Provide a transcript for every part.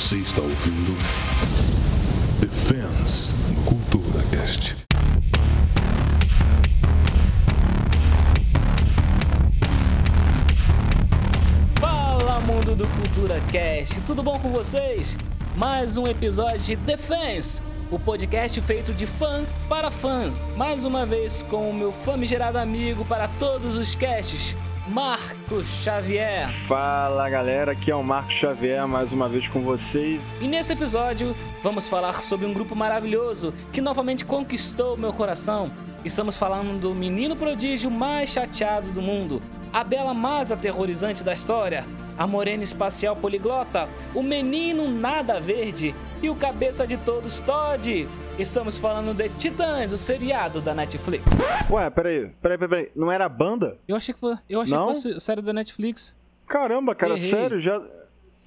Você está ouvindo Defense no Cultura Cast. Fala mundo do Cultura Cast, tudo bom com vocês? Mais um episódio de Defense, o podcast feito de fã para fãs. Mais uma vez com o meu famigerado amigo para todos os casts, Marcos Xavier. Fala galera, aqui é o Marcos Xavier mais uma vez com vocês. E nesse episódio vamos falar sobre um grupo maravilhoso que novamente conquistou meu coração. Estamos falando do menino prodígio mais chateado do mundo, a bela mais aterrorizante da história, a morena espacial poliglota, o menino nada verde e o cabeça de todos Todd. Estamos falando de Titãs, o seriado da Netflix. Ué, peraí, peraí, peraí, peraí. não era a banda? Eu achei que, foi, eu achei Não? que fosse série da Netflix. Caramba, cara, Errei. sério, já.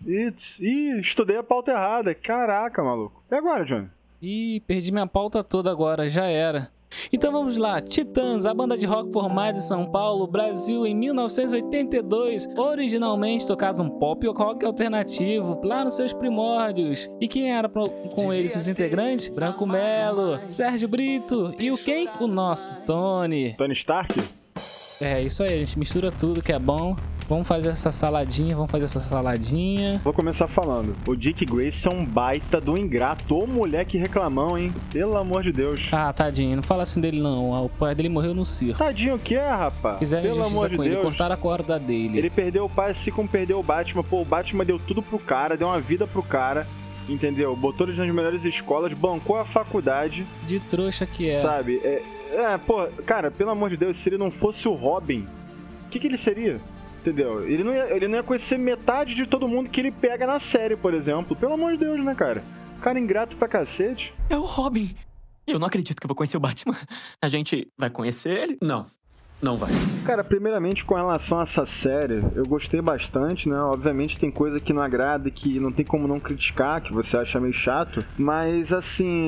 Ih, ih, estudei a pauta errada. Caraca, maluco. E agora, Johnny? Ih, perdi minha pauta toda agora, já era. Então vamos lá, Titãs, a banda de rock formada em São Paulo, Brasil, em 1982, originalmente tocava um pop rock alternativo, lá nos seus primórdios. E quem era pro- com eles os integrantes? Branco Melo, Sérgio Brito e o quem? O nosso Tony. Tony Stark? É isso aí, a gente mistura tudo que é bom. Vamos fazer essa saladinha, vamos fazer essa saladinha. Vou começar falando. O Dick Grayson é um baita do ingrato. Ô moleque reclamão, hein? Pelo amor de Deus. Ah, tadinho, não fala assim dele não. O pai dele morreu no circo. Tadinho o que é, rapaz? Fizeram Pelo amor de com ele, Deus. cortaram a corda dele. Ele perdeu o pai assim como perdeu o Batman. Pô, o Batman deu tudo pro cara, deu uma vida pro cara. Entendeu? Botou ele nas melhores escolas, bancou a faculdade, De trouxa que é. sabe? É, é, pô, cara, pelo amor de Deus, se ele não fosse o Robin, o que, que ele seria? Entendeu? Ele não, ia, ele não ia conhecer metade de todo mundo que ele pega na série, por exemplo. Pelo amor de Deus, né, cara? Cara ingrato pra cacete. É o Robin. Eu não acredito que eu vou conhecer o Batman. A gente vai conhecer ele? Não. Não vai. Cara, primeiramente com relação a essa série, eu gostei bastante, né? Obviamente tem coisa que não agrada e que não tem como não criticar, que você acha meio chato. Mas assim,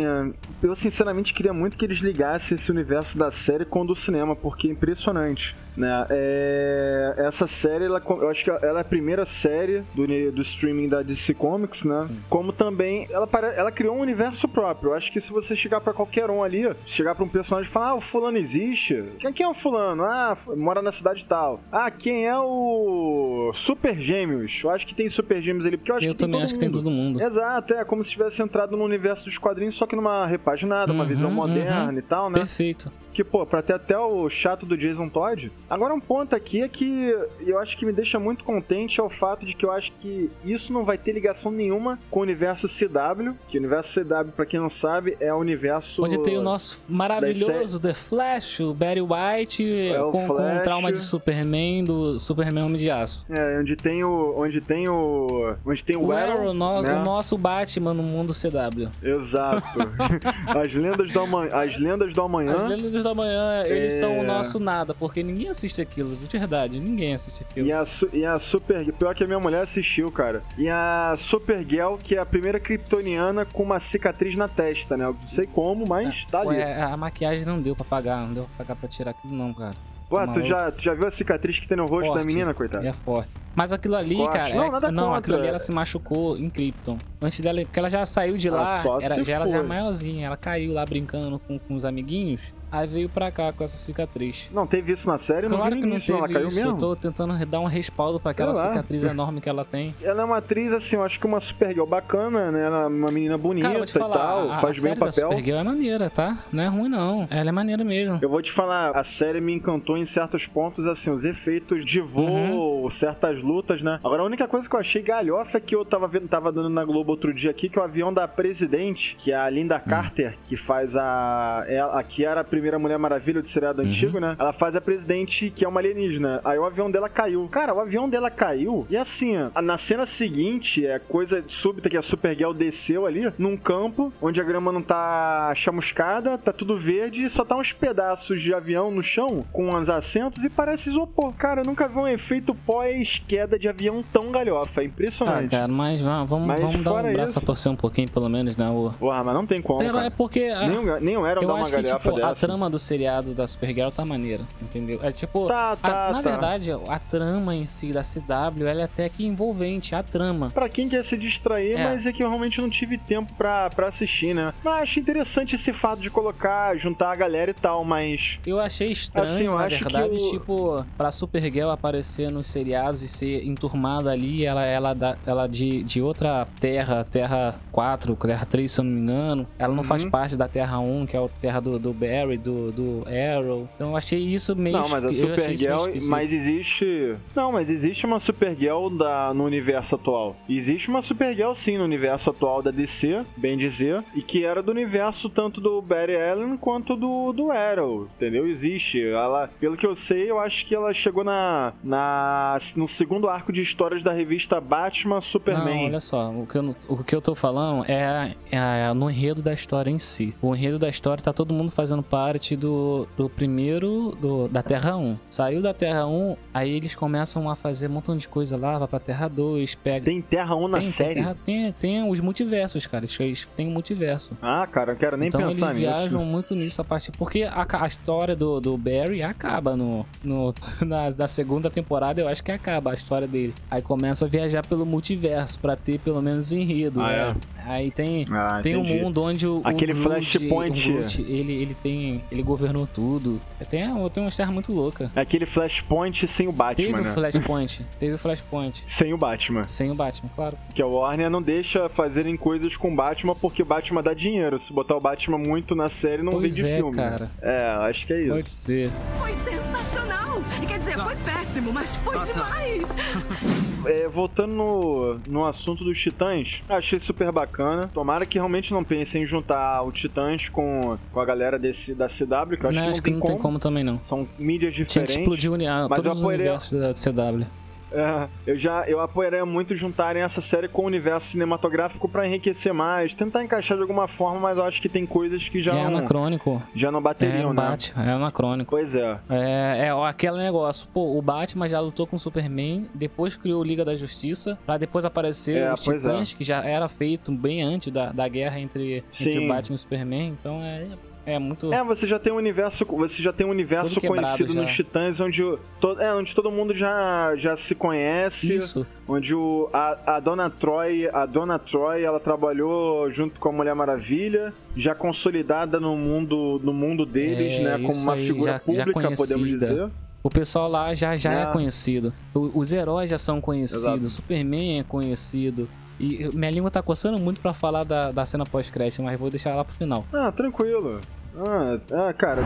eu sinceramente queria muito que eles ligassem esse universo da série com o do cinema, porque é impressionante. Né? É... Essa série, ela, eu acho que ela é a primeira série do, do streaming da DC Comics, né? Como também ela, ela criou um universo próprio. Eu acho que se você chegar pra qualquer um ali, chegar pra um personagem e falar, ah, o fulano existe. Quem, quem é o fulano? Ah, mora na cidade tal. Ah, quem é o Super Gêmeos? Eu acho que tem Super Gêmeos ali, porque eu acho Eu que também todo acho que tem mundo. todo mundo. Exato, é como se tivesse entrado no universo dos quadrinhos, só que numa repaginada, uma Uhum, visão moderna uhum. e tal, né? Perfeito. Que, pô, pra ter até o chato do Jason Todd. Agora, um ponto aqui é que eu acho que me deixa muito contente é o fato de que eu acho que isso não vai ter ligação nenhuma com o universo CW. Que o universo CW, pra quem não sabe, é o universo. Onde tem o nosso maravilhoso The Flash, o Barry White, É o com, com o trauma de Superman, do Superman Homem de Aço. É, onde tem o. Onde tem o. Onde tem o, O Arrow, Arrow, no- né? o nosso Batman no mundo CW. Exato. As lendas do amanhã. As lendas do amanhã. As Lendas da Manhã, eles É. são o nosso nada, porque ninguém assiste aquilo, de verdade, ninguém assiste aquilo. E a, e a Super. Pior que a minha mulher assistiu, cara. E a Supergirl, que é a primeira kryptoniana com uma cicatriz na testa, né? Eu não sei como, mas tá ali. Ué, a maquiagem não deu pra pagar, não deu pra pagar pra tirar aquilo não, cara. Ué, Tá tu maluco. já, tu já viu a cicatriz que tem no rosto da Forte. menina, coitada? É forte. Mas aquilo ali, Forte. cara, Não, é- nada não, contra. aquilo ali ela se machucou em Krypton. Antes dela, porque ela já saiu de lá, era, já, ela já é maiorzinha, ela caiu lá brincando com, com os amiguinhos, aí veio pra cá com essa cicatriz. Não teve isso na série? não Claro vi que não teve ela caiu isso, mesmo. eu tô tentando dar um respaldo pra aquela Sei lá. cicatriz enorme que ela tem. Ela é uma atriz, assim, eu acho que uma Supergirl bacana, né? Ela é uma menina bonita Cara, te e falar, tal, a, a faz bem série o papel. Supergirl é maneira, tá? Não é ruim não, ela é maneira mesmo. Eu vou te falar, a série me encantou em certos pontos, assim, os efeitos de voo, Uhum. certas lutas, né? Agora, a única coisa que eu achei galhofa é que eu tava vendo, tava dando na Globo outro dia aqui, que o avião da presidente, que é a Hum. Linda Carter, que faz a... Ela, aqui era a primeira Mulher Maravilha do seriado Uhum. antigo, né? Ela faz a presidente, que é uma alienígena. Aí o avião dela caiu. Cara, o avião dela caiu, e assim, na cena seguinte, é coisa súbita que a Supergirl desceu ali, num campo, onde a grama não tá chamuscada, tá tudo verde, só tá uns pedaços de avião no chão, com os assentos, e parece isopor. Cara, eu nunca vi um efeito pós-queda de avião tão galhofa, é Ah, impressionante. cara, mas va- vamos, Mas vamos dar um braço isso- a torcer um pouquinho, pelo menos, né? O... Porra, mas não tem como, É, cara. é porque... a- Nem, o- nem o Arrow Eu dá uma acho que, tipo, a dessa. trama do seriado da Supergirl tá maneira, entendeu? É tipo. Tá, a- tá, na tá. verdade, a trama em si da CW, ela é até que envolvente, a trama. Pra quem quer se distrair, É. mas é que eu realmente não tive tempo pra, pra assistir, né? Mas acho interessante esse fato de colocar, juntar a galera e tal, mas. Eu achei estranho, Assim, eu na acho que verdade, o- tipo, pra Supergirl aparecer nos seriados e ser enturmada ali, ela, ela, ela de, de outra terra, Terra 4, Terra 3, se eu não me engano. Ela não faz Uhum. parte da Terra 1, que é a terra do, do Barry, do, do Arrow. Então eu achei isso meio Não, mas a Supergirl. Mas existe. Não, mas existe uma Supergirl da, no universo atual. Existe uma Supergirl sim no universo atual da DC, bem dizer. E que era do universo tanto do Barry Allen quanto do, do Arrow. Entendeu? Existe. Ela, pelo que eu sei, eu acho que ela chegou na, na no segundo arco de histórias da revista Batman Superman. Não, olha só, o que, eu, não- o que eu tô falando é, é no enredo da história em si. O enredo da história tá todo mundo fazendo parte do, do primeiro, do, da Terra 1. Saiu da Terra 1, aí eles começam a fazer um montão de coisa lá, vai pra Terra 2, pega. Tem Terra 1 na tem, série? Tem, terra- tem, tem os multiversos, cara. Eles, têm um multiverso. Ah, cara, não quero nem então pensar eles nisso. viajam muito nisso a partir. Porque a, a história do, do Barry acaba no, no, na, na segunda temporada, eu acho que acaba a história dele. Aí começa a viajar pelo multiverso pra ter pelo menos enredo. Ah, né? Aí tem. Ah, Tem um mundo onde o, Aquele o Groot, Flashpoint. o Groot, ele, ele tem. Ele governou tudo. Tem, tem uma terra muito louca. É aquele Flashpoint sem o Batman, Teve né? o Flashpoint. Teve o Flashpoint. Sem o Batman. Sem o Batman, claro. Que a Warner não deixa fazerem coisas com o Batman porque o Batman dá dinheiro. Se botar o Batman muito na série, não Pois vende é, filme. cara. É, acho que é isso. Pode ser. Foi sensacional! Quer dizer, foi péssimo, mas foi demais! É, voltando no, no assunto dos Titãs, achei super bacana. Tomara que realmente não pensem em juntar o Titãs com, com a galera desse, da CW, que eu acho não, que não acho que tem não como. tem como também não. São mídias Tinha que diferentes. explodir ah, Mas todos eu os universos da CW. É, eu já eu apoiaria muito juntarem essa série com o universo cinematográfico pra enriquecer mais, tentar encaixar de alguma forma, mas eu acho que tem coisas que já é não, anacrônico. já não É, bateriam, não né? bate. É anacrônico. Pois é. É, é aquele negócio. Pô, o Batman já lutou com o Superman, depois criou Liga da Justiça, pra depois aparecer É, os pois Titãs, que já era feito bem antes da, da guerra entre, entre o Batman e o Superman. Então é, é muito. É, você já tem um universo, você já tem um universo conhecido já. nos Titãs onde to, é, onde todo mundo já, já se conhece, Isso. onde o, a, a dona Troy, a dona Troy, ela trabalhou junto com a Mulher Maravilha, já consolidada no mundo no mundo deles, É, né, como uma aí, figura já- já pública, podemos conhecida. dizer. O pessoal lá já, já é, É. conhecido. O- os heróis já são conhecidos. Exato. Superman é conhecido. E minha língua tá coçando muito pra falar da, da cena pós-crédito, mas vou deixar lá pro final. Ah, tranquilo. Ah, ah, cara,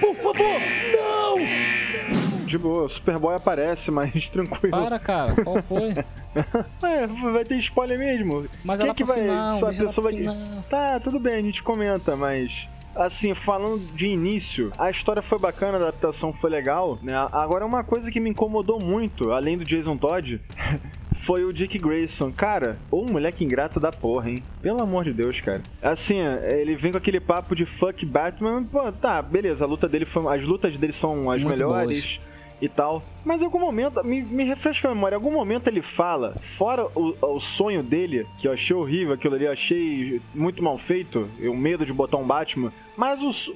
Por favor, não! de boa, o Superboy aparece, mas tranquilo. Para, cara, qual foi? É, vai ter spoiler mesmo. Mas Quem ela que vai- final, só a pessoa vai- final. Tá, tudo bem, a gente comenta, mas. Assim, falando de início, a história foi bacana, a adaptação foi legal, né? Agora, uma coisa que me incomodou muito, além do Jason Todd, foi o Dick Grayson. Cara, o moleque ingrato da porra, hein? Pelo amor de Deus, cara. Assim, ele vem com aquele papo de fuck Batman. Pô, tá, beleza, a luta dele foi. As lutas dele são as Muito melhores. E tal. Mas em algum momento, me, me refresca a memória, em algum momento ele fala, fora o, o sonho dele, que eu achei horrível, aquilo ali eu achei muito mal feito, o medo de botar um Batman, mas os,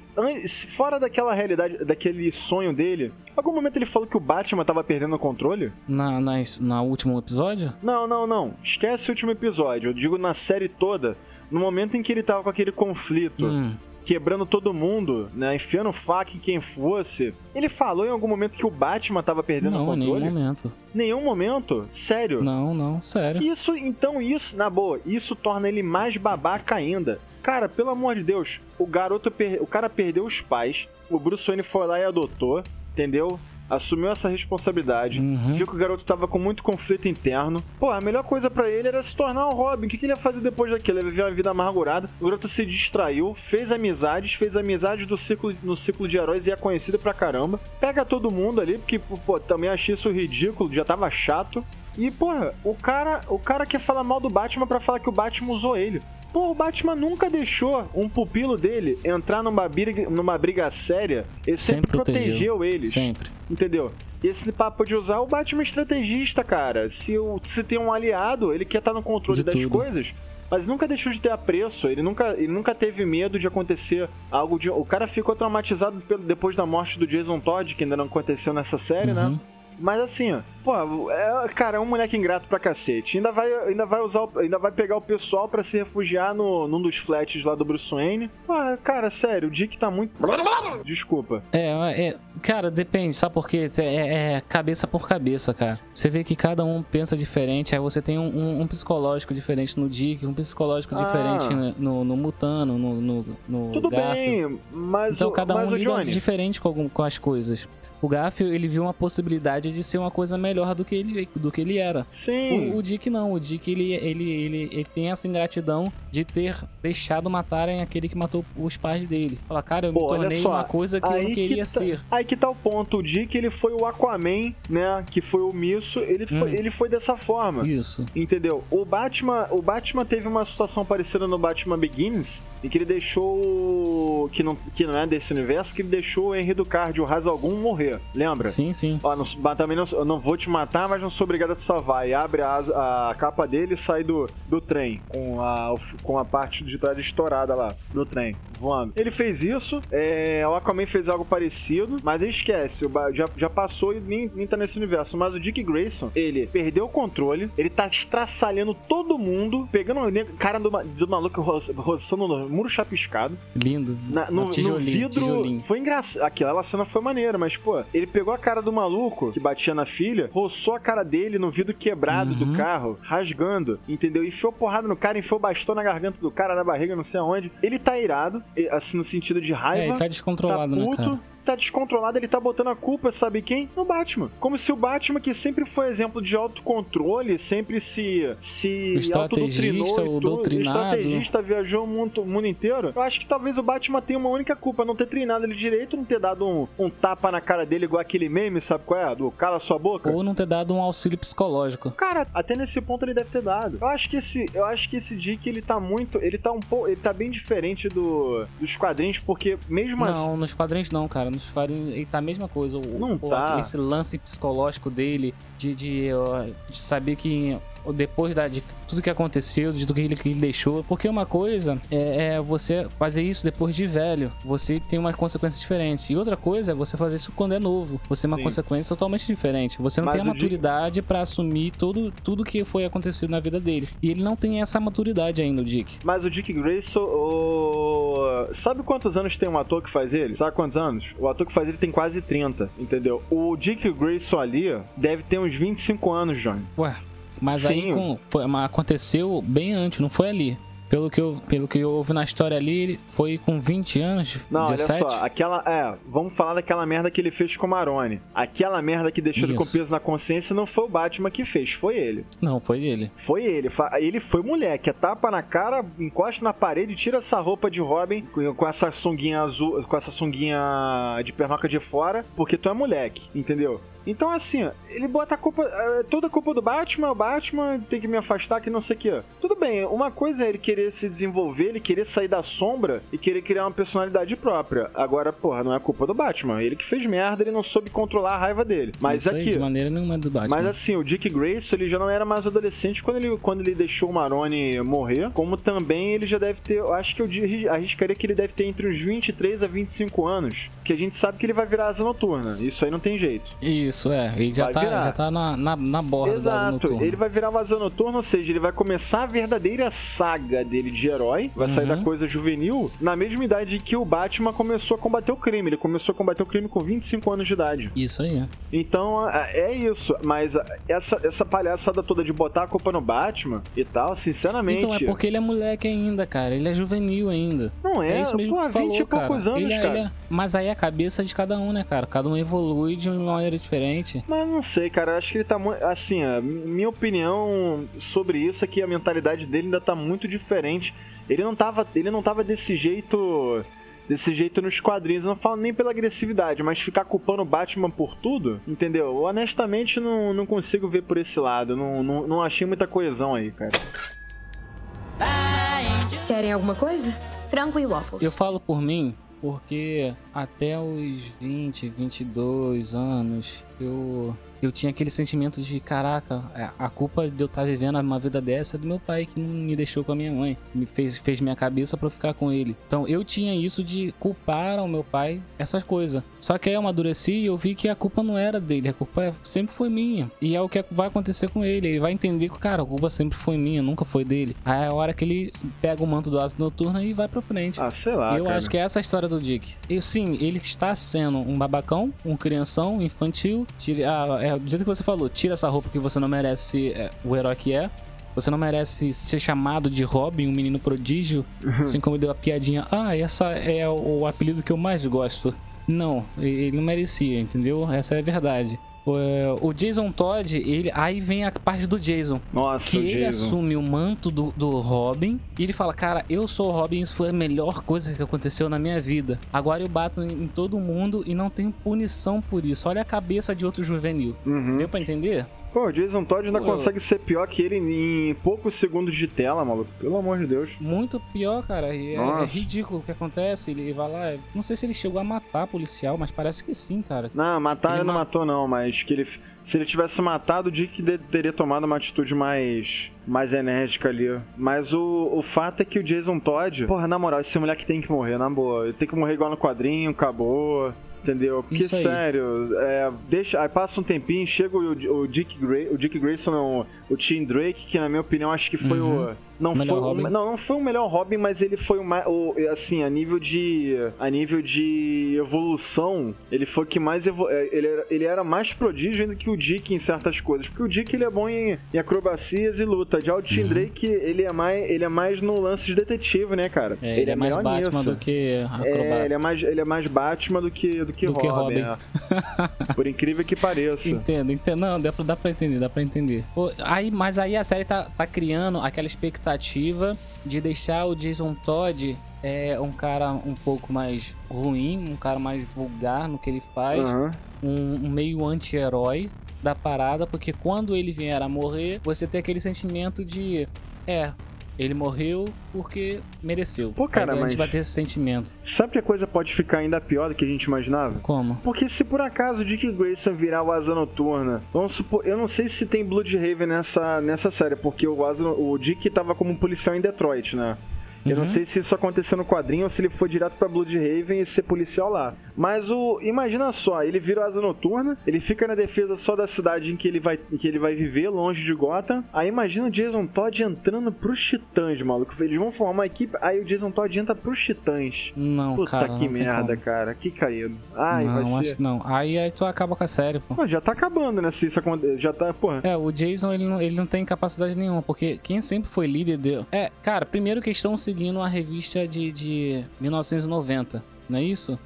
fora daquela realidade, daquele sonho dele, em algum momento ele falou que o Batman tava perdendo o controle? Na, na, na último episódio? Não, não, não. Esquece o último episódio. Eu digo na série toda. No momento em que ele tava com aquele conflito, Hum, quebrando todo mundo, né? Enfiando faca em quem fosse. Ele falou em algum momento que o Batman tava perdendo o não, em nenhum controle? momento. Nenhum momento? Sério? Não, não, sério. Isso, então, isso, na boa, isso torna ele mais babaca ainda. Cara, pelo amor de Deus, o garoto, per- o cara perdeu os pais, o Bruce Wayne foi lá e adotou, entendeu? Assumiu essa responsabilidade. Uhum. Viu que o garoto tava com muito conflito interno. Pô, a melhor coisa pra ele era se tornar um Robin. O que, que ele ia fazer depois daquilo? Ele ia viver uma vida amargurada. O garoto se distraiu, fez amizades, fez amizades do ciclo, no ciclo de heróis e é conhecido pra caramba. Pega todo mundo ali, porque, pô, também achei isso ridículo, já tava chato. E, porra, o cara, o cara quer falar mal do Batman pra falar que o Batman usou ele. Pô, o Batman nunca deixou um pupilo dele entrar numa briga, numa briga séria. Ele sempre, Sempre protegeu. protegeu eles. Sempre. Entendeu? E esse papo de usar o Batman é estrategista, cara. Se, o, se tem um aliado, ele quer estar no controle De das tudo. coisas. mas nunca deixou de ter apreço. Ele nunca, ele nunca teve medo de acontecer algo de. O cara ficou traumatizado pelo- depois da morte do Jason Todd, que ainda não aconteceu nessa série, né? Mas assim, ó, pô, é, cara, é um moleque ingrato pra cacete. Ainda vai, ainda vai usar, o- ainda vai pegar o pessoal pra se refugiar no, num dos flats lá do Bruce Wayne. Pô, cara, sério, o Dick tá muito. Desculpa. É, é, cara, depende, sabe por quê? É, é cabeça por cabeça, cara. Você vê que cada um pensa diferente, aí você tem um, um- um psicológico diferente no Dick, um psicológico Ah. diferente no, no Mutano, no, no, no Tudo Garfield. bem, mas Então o, cada mas um lida Johnny, diferente com, algum- com as coisas. O Garfield, ele viu uma possibilidade de ser uma coisa melhor do que ele, do que ele era. Sim. O, o Dick não, o Dick ele, ele, ele, ele tem essa ingratidão de ter deixado matarem aquele que matou os pais dele. Fala, cara, eu Pô, me tornei só, uma coisa que eu não queria tá- ser. Aí que tá o ponto. O Dick, ele foi o Aquaman, né? Que foi o Misso. Ele, foi, Hum. ele foi dessa forma. Isso. Entendeu? O Batman, o Batman teve uma situação parecida no Batman Begins, em que ele deixou que não, que não é desse universo, que ele deixou o Henry do Card, o Razalgum morrer. Lembra? Sim, sim. Ó, não, também não, eu não vou te matar, mas não sou obrigado a te salvar. E abre a, a capa dele e sai do, do trem, com a, com a parte de trás estourada lá, do trem, voando. Ele fez isso, é, o Aquaman fez algo parecido, mas esquece, já, já passou e nem, nem tá nesse universo. Mas o Dick Grayson, ele perdeu o controle, ele tá estraçalhando todo mundo, pegando o cara do, do maluco ro- roçando no muro chapiscado. Lindo. Na- no, tijolinho, no vidro, tijolinho. foi engraçado. Aquela cena foi maneira, mas, pô, ele pegou a cara do maluco que batia na filha, roçou a cara dele no vidro quebrado do Uhum. carro, rasgando, entendeu? Enfiou porrada no cara, enfiou bastão na garganta do cara, na barriga, não sei aonde. Ele tá irado, assim, no sentido de raiva. É, isso é descontrolado, tá né, puto, cara? Tá descontrolado, ele tá botando a culpa, sabe quem? No Batman. Como se o Batman, que sempre foi exemplo de autocontrole, sempre se, se autodoutrinou o doutrinado. estrategista, viajou o mundo, o mundo inteiro. Eu acho que talvez o Batman tenha uma única culpa, não ter treinado ele direito, não ter dado um, um tapa na cara dele igual aquele meme, sabe qual é? Do cala sua boca. Ou não ter dado um auxílio psicológico. Cara, até nesse ponto ele deve ter dado. Eu acho que esse, eu acho que esse Dick ele tá muito, ele tá um pouco, ele tá bem diferente do dos quadrinhos, porque mesmo assim, Não, nos quadrinhos não, cara. Nos quadrinhos ele tá a mesma coisa. O, Não o- tá. Esse lance psicológico dele de, de, de saber que depois da, de tudo que aconteceu, de tudo que ele, que ele deixou. Porque uma coisa é, é você fazer isso depois de velho. Você tem uma consequência diferente. E outra coisa é você fazer isso quando é novo. Você tem uma Sim. consequência totalmente diferente. Você não Mas tem a o Dick- maturidade pra assumir tudo, tudo que foi acontecido na vida dele. E ele não tem essa maturidade ainda, o Dick. Mas o Dick Grayson, o... sabe quantos anos tem um ator que faz ele? Sabe quantos anos? O ator que faz ele tem quase 30, entendeu? O Dick Grayson ali deve ter uns 25 anos, Johnny. Ué, mas aí Sim. com- foi- aconteceu bem antes, não foi ali. Pelo que, eu, pelo que eu ouvi na história ali, ele foi com 20 anos, Não, 17. olha só, aquela. É, vamos falar daquela merda que ele fez com o Maroni. Aquela merda que deixou ele com Isso. peso na consciência não foi o Batman que fez, foi ele. Não, foi ele. Foi ele. Ele foi moleque. É tapa na cara, encosta na parede, tira essa roupa de Robin com essa sunguinha azul, com essa sunguinha de pernoca de fora, porque tu é moleque, entendeu? Então, assim, ele bota a culpa. é, Toda a culpa do Batman, o Batman tem que me afastar, que não sei o que. Tudo bem, uma coisa é ele querer se desenvolver, ele querer sair da sombra e querer criar uma personalidade própria. Agora, porra, não é culpa do Batman. Ele que fez merda, ele não soube controlar a raiva dele. Mas Isso aí, aqui. de maneira nenhuma é do Batman. Mas assim, o Dick Grayson, ele já não era mais adolescente quando ele, quando ele deixou o Maroni morrer. Como também ele já deve ter, eu acho que eu arriscaria que ele deve ter entre uns 23 a 25 anos. Que a gente sabe que ele vai virar asa noturna. Isso aí não tem jeito. Isso, é. Ele já Vai tá, virar. já tá na, na, na borda da asa Exato. noturna. Ele vai virar uma asa noturna, ou seja, ele vai começar a verdadeira saga dele de herói. Vai sair Uhum. da coisa juvenil na mesma idade que o Batman começou a combater o crime. Ele começou a combater o crime com 25 anos de idade. Isso aí. Então, a- é isso. Mas essa, essa palhaçada toda de botar a culpa no Batman e tal, sinceramente. Então é porque ele é moleque ainda, cara. Ele é juvenil ainda. Não é, É, isso mesmo pô, que tu 20 falou, cara. anos, Ele é- cara. ele é- Mas aí é cabeça de cada um, né, cara? Cada um evolui de uma maneira diferente. Mas não sei, cara. Acho que ele tá muito. Assim, a minha opinião sobre isso é que a mentalidade dele ainda tá muito diferente. Ele não tava, ele não tava desse jeito. Desse jeito nos quadrinhos, Eu não falo nem pela agressividade, mas ficar culpando o Batman por tudo, entendeu? Eu, honestamente não, não consigo ver por esse lado. Não, não, não achei muita coesão aí, cara. Querem alguma coisa? Frango e waffles. Eu falo por mim, porque até os 20, 22 anos, eu eu tinha aquele sentimento de, caraca, é, a culpa de eu estar vivendo uma vida dessa é do meu pai que não me deixou com a minha mãe, me fez, fez minha cabeça para ficar com ele. Então eu tinha isso de culpar ao meu pai essas coisas. Só que aí eu amadureci e eu vi que a culpa não era dele, a culpa sempre foi minha. E é o que vai acontecer com ele. Ele vai entender que, cara, a culpa sempre foi minha, nunca foi dele. Aí é a hora que ele pega o manto do asa noturna e vai pra frente. Ah, sei lá. Eu cara. acho que é essa a história do Dick. E sim, ele está sendo um babacão, um crianção, infantil. Tira, ah, é, do jeito que você falou, tira essa roupa que você não merece é, o herói que é. Você não merece ser chamado de Robin, um menino prodígio. assim como deu a piadinha. Ah, essa é o, o apelido que eu mais gosto. Não, ele não merecia, entendeu? Essa é a verdade. O, é, o Jason Todd, ele, aí vem a parte do Jason. Nossa, Que ele Jason. assume o manto do, do Robin e ele fala: Cara, eu sou o Robin, isso foi a melhor coisa que aconteceu na minha vida. Agora eu bato em, em todo mundo e não tenho punição por isso. Olha a cabeça de outro juvenil. Uhum. Deu pra entender? Pô, o Jason Todd ainda Pô. consegue ser pior que ele em poucos segundos de tela, maluco. Pelo amor de Deus. Muito pior, cara. É, é ridículo o que acontece. Ele vai lá. Não sei se ele chegou a matar policial, mas parece que sim, cara. Não, matar Ele ele não ma- matou não, mas que ele se ele tivesse matado, o Dick teria tomado uma atitude mais mais enérgica ali. Mas o, o fato é que o Jason Todd, porra, na moral, esse moleque tem que morrer, na boa. Ele tem que morrer igual no quadrinho, acabou. Entendeu? Porque, sério, é, deixa, aí passa um tempinho, chega o, o Dick Gray, o Dick Grayson, não, o Tim Drake, que na minha opinião acho que foi Uhum. o não Melhor foi o, Robin. não, não foi o melhor Robin, mas ele foi o mais o, assim, a nível de a nível de evolução, ele foi o que mais é, ele, era, ele era mais prodígio ainda que o Dick em certas coisas, porque o Dick ele é bom em, em acrobacias e luta. Já o Uhum. Tim Drake, ele é mais ele é mais no lance de detetive, né, cara? É, ele, é mais melhor Batman nisso. do que É, acrobata. ele é mais ele é mais Batman do que do que Do que Robin. Robin. é. Por incrível que pareça. Entendo, entendo. Não, dá pra, dá pra entender, dá pra entender. Pô, aí, mas aí a série tá, tá criando aquela expectativa de deixar o Jason Todd é, um cara um pouco mais ruim, um cara mais vulgar no que ele faz, Aham. um, um meio anti-herói da parada, porque quando ele vier a morrer, você tem aquele sentimento de. É, ele morreu porque mereceu. Pô, cara, Aí a mas- gente vai ter esse sentimento. Sabe que a coisa pode ficar ainda pior do que a gente imaginava? Como? Porque se por acaso o Dick Grayson virar o Asa Noturna, vamos supor, eu não sei se tem Bloodhaven nessa, nessa série, porque o, Asa, o Dick tava como um policial em Detroit, né? Eu não Uhum. sei se isso aconteceu no quadrinho ou se ele foi direto pra Bloodhaven e ser policial lá. Mas o. Imagina só, ele vira asa noturna, ele fica na defesa só da cidade em que ele vai, em que ele vai viver, longe de Gotham. Aí imagina o Jason Todd entrando pros titãs, maluco. Eles vão formar uma equipe, aí o Jason Todd entra pros titãs. Não, Puta cara. que não tem merda, cara. Que caído. Ai, não, vai acho ser. que não. Aí, aí tu acaba com a série, pô. Pô, já tá acabando, né? Se isso acontecer. Já tá, porra. É, o Jason ele não, ele não tem capacidade nenhuma, porque quem sempre foi líder dele. É, cara, primeiro que eles estão seguindo a revista de, de 1990, não é isso?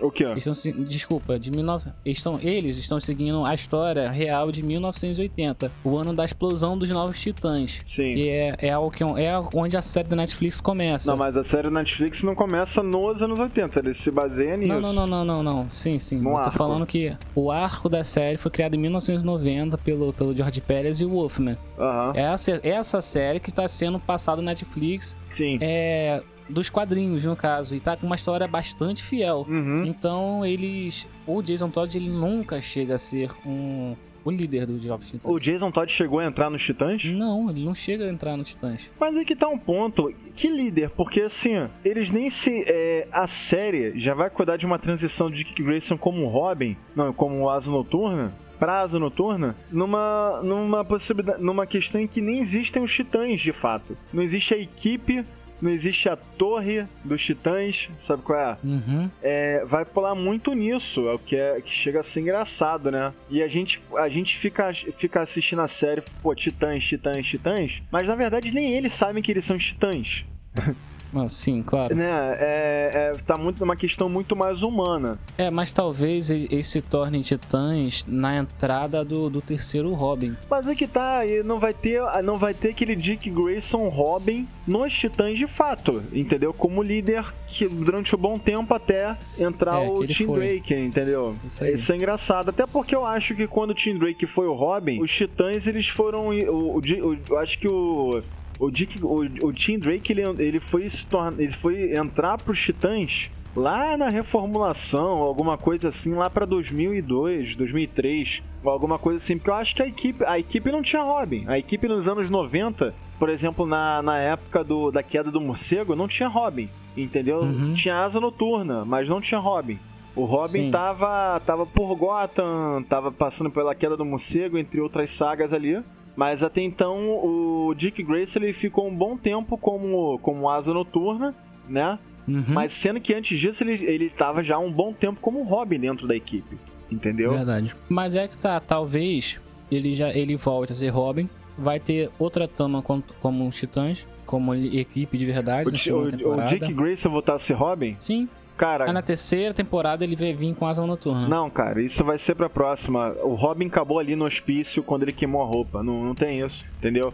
O que? Eles estão, desculpa, de 19, eles, estão, eles estão seguindo a história real de 1980, o ano da explosão dos Novos Titãs. Sim. Que é, é, algo que, é onde a série da Netflix começa. Não, mas a série Netflix não começa nos anos 80, ele se baseia nisso. Não, não, não, não, não, não. Sim, sim. No eu tô arco. falando que o arco da série foi criado em 1990 pelo, pelo George Pérez e o Wolfman. Aham, Essa, essa série que está sendo passada na Netflix sim. é dos quadrinhos, no caso, e tá com uma história bastante fiel. Uhum. Então, eles. O Jason Todd ele nunca chega a ser um. O líder do Jovens Titãs. O Jason Todd chegou a entrar nos Titãs? Não, ele não chega a entrar no Titãs. Mas aí que tá um ponto. Que líder? Porque assim, eles nem se. é, a série já vai cuidar de uma transição de Dick Grayson como Robin, não, como Asa Noturna. Pra Asa Noturna, numa, numa possibilidade, numa questão em que nem existem os titãs de fato. Não existe a equipe, não existe a torre dos titãs, sabe qual é? Uhum. é, vai pular muito nisso, é o que, é, que chega a ser engraçado, né? E a gente, a gente fica, fica assistindo a série, pô, titãs, titãs, titãs, mas na verdade nem eles sabem que eles são titãs, Ah, sim, claro. né? É, é, tá muito numa questão muito mais humana. É, mas talvez eles se tornem titãs na entrada do, do terceiro Robin. Mas é que tá, não vai ter, não vai ter aquele Dick Grayson Robin nos titãs de fato, entendeu? Como líder que durante um bom tempo até entrar É, o Tim foi. Drake, entendeu? Isso. Isso é engraçado, até porque eu acho que quando o Tim Drake foi o Robin, os Titãs eles foram. O, o, o- eu acho que o. O, Dick, o, o Tim Drake ele, ele, foi se torna, ele foi entrar pros Titãs lá na reformulação, alguma coisa assim, lá pra 2002, 2003, ou alguma coisa assim, porque eu acho que a equipe, a equipe não tinha Robin. A equipe nos anos 90, por exemplo, na, na época do, da queda do morcego, não tinha Robin, entendeu? Uhum. Tinha asa noturna, mas não tinha Robin. O Robin Sim. tava, tava por Gotham, tava passando pela queda do morcego, entre outras sagas ali. Mas até então o Dick Grayson ele ficou um bom tempo como, como asa noturna, né? Uhum. Mas sendo que antes disso ele, ele tava já um bom tempo como Robin dentro da equipe. Entendeu? Verdade. Mas é que tá, talvez ele já ele volte a ser Robin. Vai ter outra tama como, como os Titãs, como equipe de verdade O, na o- o. Dick Grayson voltar a ser Robin? Sim. Cara, na terceira temporada ele vai vir com asa noturna. não, cara, isso vai ser pra próxima. O Robin acabou ali no hospício quando ele queimou a roupa. Não, não tem isso, entendeu?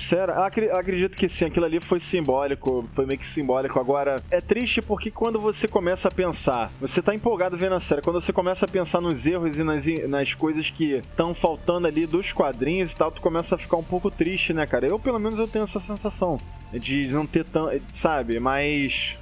Será? Acri- acredito que sim, aquilo ali foi simbólico, foi meio que simbólico. Agora, é triste porque quando você começa a pensar, você tá empolgado vendo a série, quando você começa a pensar nos erros e nas, nas coisas que estão faltando ali dos quadrinhos e tal, tu começa a ficar um pouco triste, né, cara? Eu, pelo menos, eu tenho essa sensação de não ter tão, sabe, mas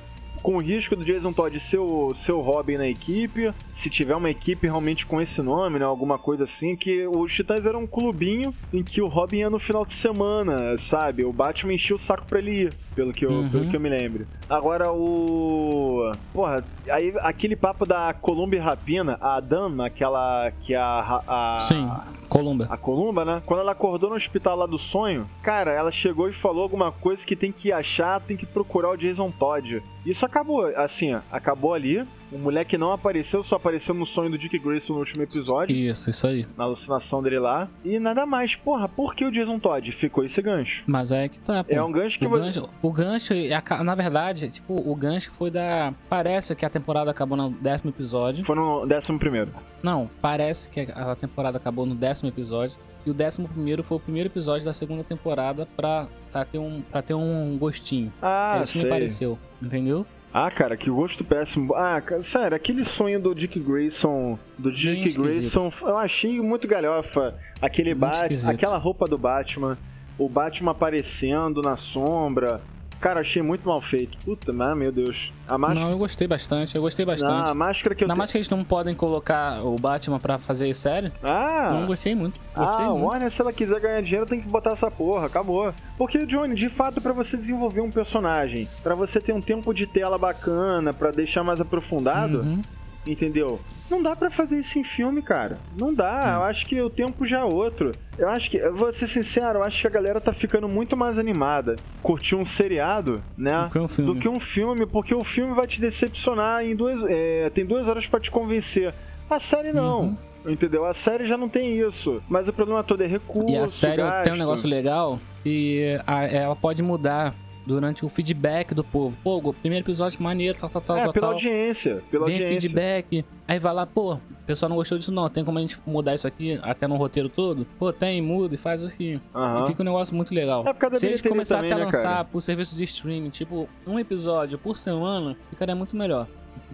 com o risco do Jason Todd ser o seu Robin na equipe, se tiver uma equipe realmente com esse nome, né, alguma coisa assim, que os Titãs eram um clubinho em que o Robin ia no final de semana, sabe? O Batman enchia o saco pra ele ir, pelo que eu, Uhum. pelo que eu me lembro. Agora o. Porra, aí aquele papo da Columba e Rapina, a Dama, aquela que a. a Sim. Columba. a Columba, né? Quando ela acordou no hospital lá do sonho, cara, ela chegou e falou alguma coisa que tem que achar, tem que procurar o Jason Todd. Isso acabou, assim, ó, acabou ali. O moleque não apareceu, só apareceu no sonho do Dick Grayson no último episódio, Isso, isso aí. na alucinação dele lá. E nada mais. Porra, por que o Jason Todd? Ficou esse gancho. Mas é que tá, pô. É um gancho que O você. gancho, o gancho, é na verdade, tipo, o gancho foi da. Parece que a temporada acabou no décimo episódio. Foi no décimo primeiro. Não, parece que a temporada acabou no décimo episódio. E o décimo primeiro foi o primeiro episódio da segunda temporada pra, pra, ter, um, pra ter um gostinho. Ah, é isso que me sei. pareceu, entendeu? Ah, cara, que gosto péssimo. Ah, cara, sério, aquele sonho do Dick Grayson. Do Dick. Grayson, eu achei muito galhofa. Aquele Batman, aquela roupa do Batman, o Batman aparecendo na sombra. Cara, achei muito mal feito. Puta, mas, meu Deus. A máscara. Não, eu gostei bastante, eu gostei bastante. a máscara que eu tenho- mais que eles não podem colocar o Batman pra fazer série. Ah! Não gostei muito. Gostei Ah, muito. Warner, se ela quiser ganhar dinheiro, tem que botar essa porra, acabou. Porque, Johnny, de fato, pra você desenvolver um personagem, pra você ter um tempo de tela bacana, pra deixar mais aprofundado, Uhum. Entendeu? Não dá pra fazer isso em filme, cara. Não dá. Hum. Eu acho que o tempo já é outro. Eu acho que, eu vou ser sincero, eu acho que a galera tá ficando muito mais animada curtir um seriado, né? Do que um filme. Do que um filme, porque o filme vai te decepcionar em duas. é, tem duas horas pra te convencer. A série não. Uhum. Entendeu? A série já não tem isso. Mas o problema todo é recurso. E a série gasto. tem um negócio legal e a- ela pode mudar durante o feedback do povo. Pô, o primeiro episódio maneiro, tal, tal, tal, É, tal, pela tal. audiência. Pela Vem audiência. feedback, aí vai lá, pô, o pessoal não gostou disso não, tem como a gente mudar isso aqui até no roteiro todo? Pô, tem, muda e faz assim. Aham. E fica um negócio muito legal. É Se eles começassem também, a né, lançar cara? por serviço de streaming, tipo, um episódio por semana, ficaria muito melhor.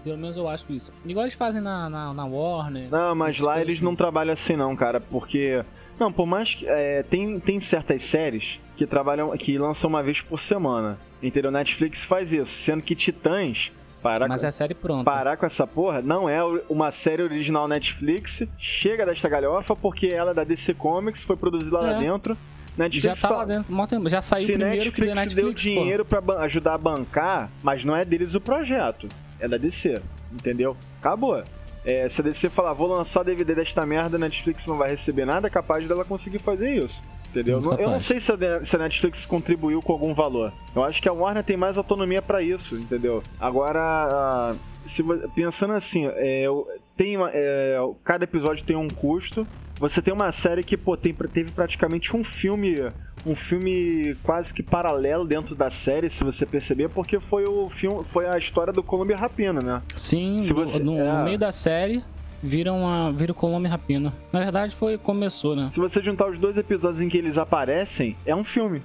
Pelo menos eu acho isso. Igual eles fazem na, na, na Warner. Não, mas lá eles assim. não trabalham assim não, cara, porque... Não, por mais que... é, tem, tem certas séries que trabalham... que lançam uma vez por semana, entendeu? Netflix faz isso, sendo que Titãs... Parar, Mas com, é a série pronta. parar com essa porra não é uma série original Netflix, chega desta galhofa porque ela é da DC Comics, foi produzida lá É. dentro. Netflix Já tá lá dentro, já saiu Se primeiro que Netflix, deu Netflix, deu dinheiro pra ban- ajudar a bancar, mas não é deles o projeto, é da DC, entendeu? Acabou. É, se a DC falar, vou lançar DVD desta merda, a Netflix não vai receber nada, é capaz dela conseguir fazer isso. Entendeu? Não- Eu não sei se a, se a Netflix contribuiu com algum valor. Eu acho que a Warner tem mais autonomia pra isso, entendeu? Agora, ah, se pensando assim, é, tem, é, cada episódio tem um custo. Você tem uma série que pô, tem, teve praticamente um filme, um filme quase que paralelo dentro da série, se você perceber, porque foi o filme, foi a história do Colômbia Rapina, né? Sim, você- no- é. no meio da série vira uma vira o Colombo e Rapina. Na verdade foi começou, né? Se você juntar os dois episódios em que eles aparecem, é um filme.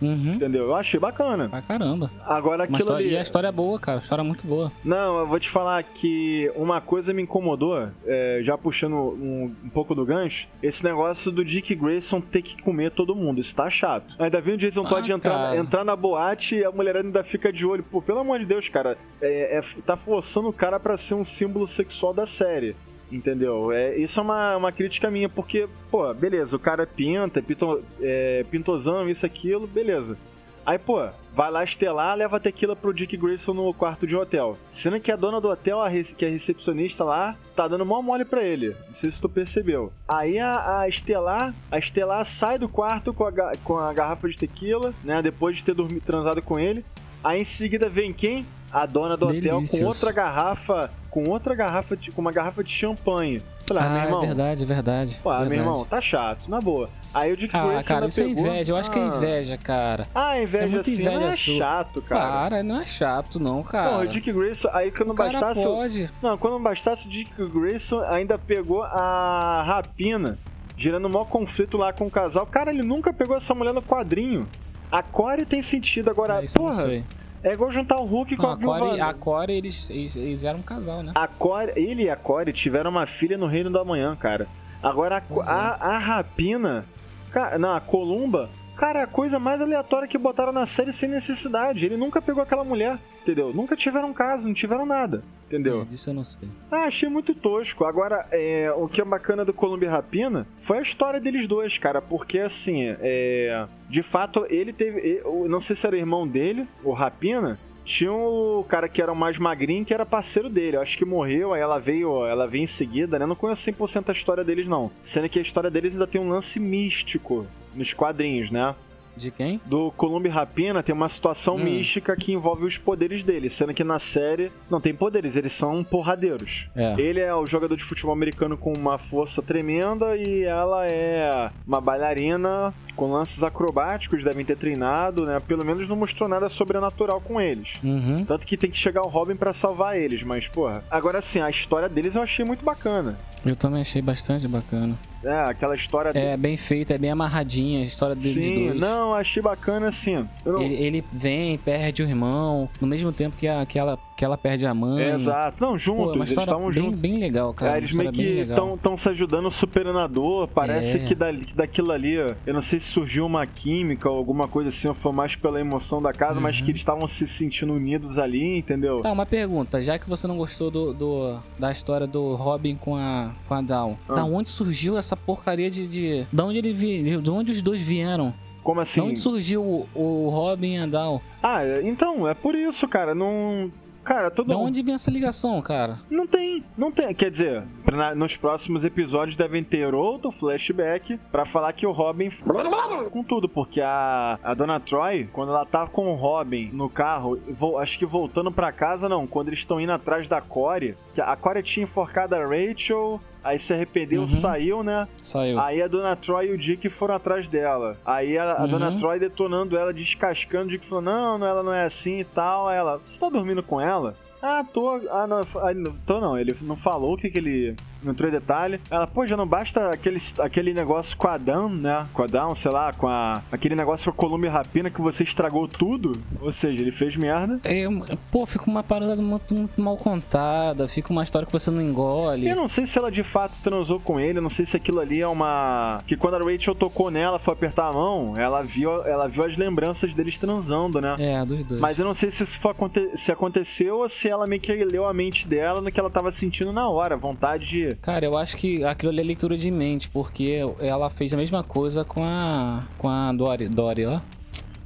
Uhum. Entendeu? Eu achei bacana. Pra caramba. Agora aquilo história- ali. E a história é boa, cara. A história é muito boa. Não, eu vou te falar que uma coisa me incomodou, é, já puxando um, um pouco do gancho, esse negócio do Dick Grayson ter que comer todo mundo. Isso tá chato. Ainda vem o Jason Ah, Todd entrar, entrar na boate e a mulher ainda fica de olho. Pô, pelo amor de Deus, cara, é, é- tá forçando o cara pra ser um símbolo sexual da série. Entendeu? É, isso é uma, uma crítica minha, porque, pô, beleza, o cara pinta, é, pito, é pintosão, isso, aquilo, beleza. Aí, pô, vai lá estelar, leva a tequila pro Dick Grayson no quarto de hotel. Sendo que a dona do hotel, a que é recepcionista lá, tá dando mó mole pra ele. Não sei se tu percebeu. Aí a, a Estelar, a Estelar sai do quarto com a, com a garrafa de tequila, né? Depois de ter dormido, transado com ele. Aí em seguida vem quem? A dona do hotel com outra garrafa, com outra garrafa, de, com uma garrafa de champanhe. Falei, ah, meu Ah, é irmão, verdade, é verdade. pô, ah, meu verdade. irmão, tá chato, na boa. Aí o Dick Ah, cara, isso é pegou- inveja. Eu acho que é Ah. inveja, cara. Ah, inveja É muito assim, inveja não é sua. chato, cara. Para, não é chato, não, cara. Porra, o Dick Grayson, aí que não o cara bastasse. pode. Não, quando não bastasse o Dick Grayson ainda pegou a rapina, gerando um maior conflito lá com o casal. Cara, ele nunca pegou essa mulher no quadrinho. A Corey tem sentido agora. É, eu não porra. É igual juntar o Hulk com Não, a a Viúva. A Corey eles, eles, eles eram um casal, né? A Corey, ele e a Corey tiveram uma filha no Reino da Manhã, cara. Agora a, é. a, a rapina, cara, não, a Columba, cara, é a coisa mais aleatória que botaram na série sem necessidade. Ele nunca pegou aquela mulher, entendeu? Nunca tiveram caso, não tiveram nada, entendeu? É, disso eu não sei. Ah, achei muito tosco. Agora, é, o que é bacana do Columba e Rapina foi a história deles dois, cara. Porque, assim, é, de fato, ele teve. Não sei se era irmão dele, o Rapina. Tinha o cara que era o mais magrinho, que era parceiro dele. Eu acho que morreu, aí ela veio, ela veio em seguida, né? Eu não conheço 100% a história deles, não. Sendo que a história deles ainda tem um lance místico nos quadrinhos, né? De quem? do Columbo e Rapina tem uma situação Hum. mística que envolve os poderes dele, sendo que na série não tem poderes, eles são porradeiros. É. Ele é o jogador de futebol americano com uma força tremenda e ela é uma bailarina com lances acrobáticos, devem ter treinado, né? Pelo menos não mostrou nada sobrenatural com eles. Uhum. Tanto que tem que chegar o Robin pra salvar eles, mas, porra. Agora sim, a história deles eu achei muito bacana. Eu também achei bastante bacana. É, aquela história É bem feita, é bem amarradinha a história deles Sim, dois. não, achei bacana assim. Não... Ele, ele vem, perde o irmão, no mesmo tempo que, a, que, ela, que ela perde a mãe. É, exato. Não, Pô, juntos, é uma eles estavam bem, juntos. bem legal, cara. É, eles meio que estão se ajudando superando a dor. Parece É. que, dali- que daquilo ali, eu não sei se surgiu uma química ou alguma coisa assim, ou foi mais pela emoção da casa, mas Uhum. que eles estavam se sentindo unidos ali, entendeu? Tá, uma pergunta. Já que você não gostou do, do- da história do Robin com a, com a Dawn, Ah. da onde surgiu essa porcaria de. de da onde ele vi, de, de onde os dois vieram? Como assim? Da onde surgiu o, o Robin e a Dawn? Ah, então, é por isso, cara. Não. Cara, todo Da onde vem essa ligação, cara? Não tem, não tem. Quer dizer, na- nos próximos episódios devem ter outro flashback pra falar que o Robin. Com tudo, porque a, a dona Troy, quando ela tá com o Robin no carro, vo- acho que voltando pra casa, não, quando eles estão indo atrás da Corey, que a Corey tinha enforcado a Rachel, aí se arrependeu, Uhum. saiu, né? Saiu. Aí a dona Troy e o Dick foram atrás dela. Aí a, a Uhum. dona Troy detonando ela, descascando, o Dick falou: não, não, ela não é assim e tal. Aí ela, você tá dormindo com ela? Ah, tô. Ah, não, ah, não, tô não. Ele não falou o que, que ele. Não entrou em detalhe. Ela, pô, já não basta aquele, aquele negócio com a Dan, né? Com a Dan, sei lá, com a. Aquele negócio com a Columba e Rapina que você estragou tudo. Ou seja, ele fez merda. É, pô, fica uma parada muito, muito mal contada, fica uma história que você não engole. Eu não sei se ela de fato transou com ele, eu não sei se aquilo ali é uma. Que quando a Rachel tocou nela, foi apertar a mão, ela viu, ela viu as lembranças deles transando, né? É, dos dois. Mas eu não sei se isso foi se aconteceu ou se ela meio que leu a mente dela no que ela tava sentindo na hora, vontade de. Cara, eu acho que aquilo ali é leitura de mente, porque ela fez a mesma coisa com a. com a Dory, Dory ó.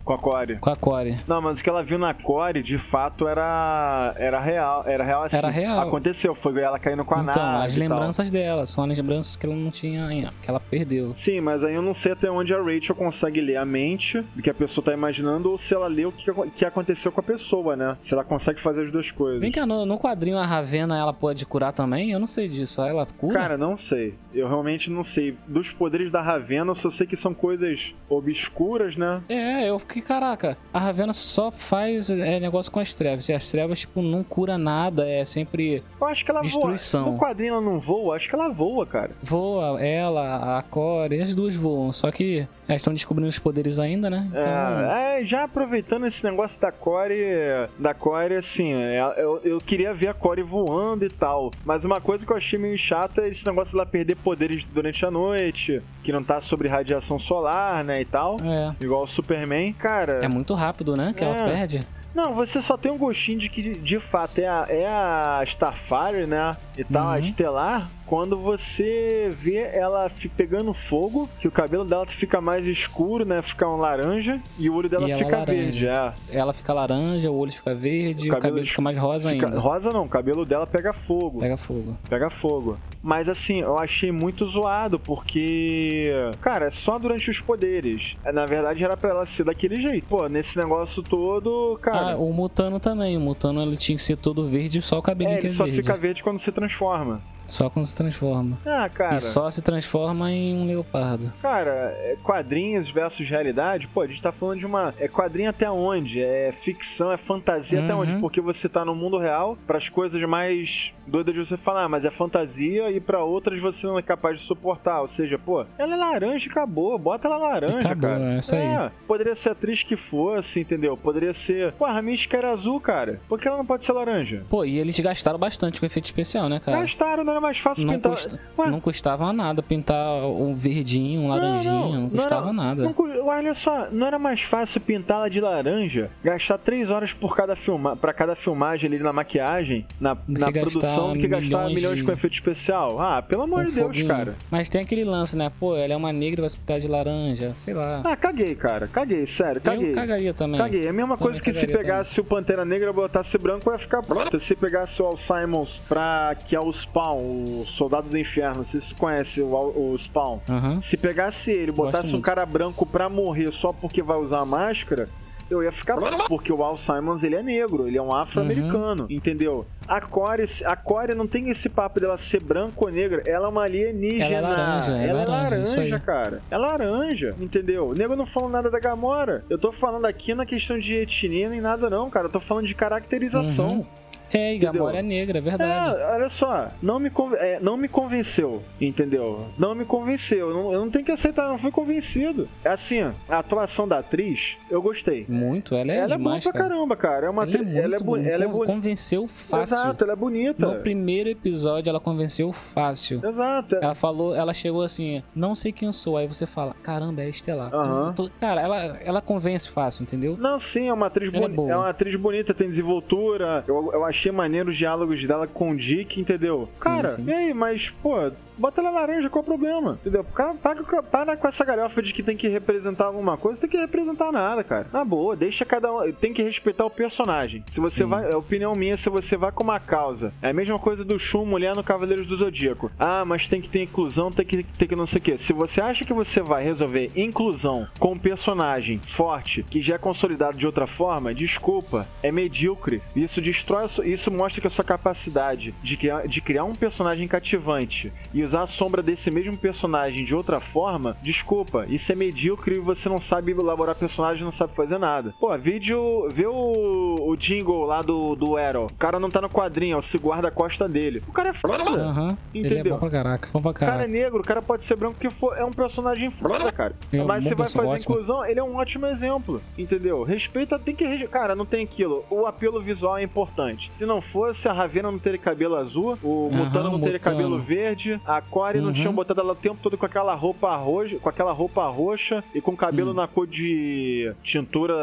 Com a Core. Com a Corey. Não, mas o que ela viu na Core, de fato, era. Era real. Era real assim. Era real. Aconteceu, foi ela caindo com a Então, nave. as e tal. lembranças dela, são as lembranças que ela não tinha ainda, que ela perdeu. Sim, mas aí eu não sei até onde a Rachel consegue ler a mente do que a pessoa tá imaginando ou se ela lê o que, que aconteceu com a pessoa, né? Se ela consegue fazer as duas coisas. Vem cá, no, no quadrinho a Ravena ela pode curar também? Eu não sei disso. Ela cura? Cara, não sei. Eu realmente não sei. Dos poderes da Ravena, eu só sei que são coisas obscuras, né? É, eu porque, caraca, a Ravena só faz é, negócio com as trevas. E as trevas, tipo, não cura nada. É sempre Eu acho que ela Destruição. voa. No quadrinho ela não voa, acho que ela voa, cara. voa. Ela, a Core, as duas voam. Só que elas estão descobrindo os poderes ainda, né? Então, É, é, já aproveitando esse negócio da Core, da Core, assim, é, eu, eu queria ver a Core voando e tal. Mas uma coisa que eu achei meio chata é esse negócio dela perder poderes durante a noite, que não tá sobre radiação solar, né, e tal. é. Igual o Superman. Cara, É muito rápido, né? Que ela É. perde. não, você só tem um gostinho de que, de, de fato, é a, é a Starfire, né, e tal, a Uhum. Estelar, quando você vê ela pegando fogo, que o cabelo dela fica mais escuro, né, fica um laranja, e o olho dela E ela fica laranja. verde, é. Ela fica laranja, o olho fica verde, O o cabelo cabelo fica mais rosa Fica- ainda. rosa não, o cabelo dela pega fogo. Pega fogo. Pega fogo. Mas assim, eu achei muito zoado, porque. Cara, é só durante os poderes. Na verdade, era pra ela ser daquele jeito. Pô, nesse negócio todo, cara. Ah, o Mutano também. O Mutano ele tinha que ser todo verde, só o cabelinho é, que é só verde. fica verde quando se transforma transforma. Só quando se transforma. Ah, cara. E só se transforma em um leopardo. Cara, é quadrinhos versus realidade, pô, a gente tá falando de uma. É quadrinho até onde? É ficção, é fantasia até Uhum. onde? Porque você tá no mundo real, pras coisas mais doidas de você falar, mas é fantasia e pra outras você não é capaz de suportar. Ou seja, pô, ela é laranja e acabou, bota ela laranja, Acabou, cara. é isso aí. É, poderia ser atriz que fosse, entendeu? Poderia ser. Pô, a Ramística era azul, cara. Por que ela não pode ser laranja? Pô, e eles gastaram bastante com efeito especial, né, cara? Gastaram, não era mais fácil Não, pintar. custa- Ué, não custava nada pintar um verdinho, um laranjinha, não, custava era- nada. não olha só, não era mais fácil pintá-la de laranja, gastar três horas por cada filma, para cada filmagem ali na maquiagem, na, na produção, do que gastar milhões milhões de- com efeito especial. Ah, pelo amor de Deus, foguinho. cara. Mas tem aquele lance, né? Pô, ela é uma negra, vai se pintar de laranja, sei lá. Ah, caguei, cara. Caguei, sério, caguei. Eu cagaria também. Caguei. É a mesma Também coisa que se pegasse o Pantera Negra e botasse branco, ia ficar pronto. Se pegasse o Al Simons pra que é o Spawn, o Soldado do Inferno, vocês conhecem o, o Spawn? Aham. Se pegasse ele, botasse um cara branco pra morrer só porque vai usar a máscara, eu ia ficar porque o Al Simons ele é negro, ele é um afro-americano, entendeu? A Core, a Core não tem esse papo dela ser branca ou negra, ela é uma alienígena. Ela é laranja, é ela laranja, é laranja, aí. cara. É laranja, entendeu? O nego não falando nada da Gamora. Eu tô falando aqui na questão de etnia nem nada não, cara. Eu tô falando de caracterização. Uhum. É, e Gamora é negra, é verdade. É, olha só, não me, é, não me convenceu, entendeu? Não me convenceu, eu não, eu não tenho que aceitar, não fui convencido. É assim, a atuação da atriz, eu gostei. Muito, ela é ela é boa demais, pra cara. caramba, cara. É uma Ela é muito ela é, boa, ela é convenceu fácil. Exato, ela é bonita. No primeiro episódio ela convenceu fácil. Exato. Ela falou, ela chegou assim, não sei quem eu sou. Aí você fala, caramba, é Estelar. Tu- Aham. tu- cara, ela, ela convence fácil, entendeu? Não, sim, é uma atriz é bonita. É, uma atriz bonita, tem desenvoltura. Eu, eu achei maneiro os diálogos dela com o Dick, entendeu? Sim, Cara, sim. e aí, mas, pô, bota ela laranja, qual o problema? Entendeu? Cara, para, para com essa galhofa de que tem que representar alguma coisa, tem que representar nada, cara. Na boa, deixa cada um. Tem que respeitar o personagem. Se você Sim. vai. É opinião minha, se você vai com uma causa. É a mesma coisa do Shun, mulher no Cavaleiros do Zodíaco. Ah, mas tem que ter inclusão, tem que ter que não sei o quê. Se você acha que você vai resolver inclusão com um personagem forte, que já é consolidado de outra forma, desculpa, é medíocre. Isso destrói, isso mostra que a sua capacidade de criar, de criar um personagem cativante e usar a sombra desse mesmo personagem de outra forma, desculpa, isso é medíocre e você não sabe elaborar personagem, não sabe fazer nada. Pô, vídeo, vê o, o jingle lá do, do Arrow. O cara não tá no quadrinho, ó, se guarda a costa dele. O cara é foda. Aham. Ele é Entendeu? bom pra caraca. Bom pra O cara é caraca. negro, o cara pode ser branco, que for, é um personagem foda, cara. É um Mas você vai fazer ótimo. inclusão, ele é um ótimo exemplo, entendeu? Respeita, tem que. Cara, não tem aquilo. O apelo visual é importante. Se não fosse, a Ravena não teria cabelo azul, o Mutano não teria Mutano. cabelo verde, a Core não Uhum. tinha botado ela o tempo todo com aquela roupa roxa, com aquela roupa roxa e com cabelo Hum. na cor de tintura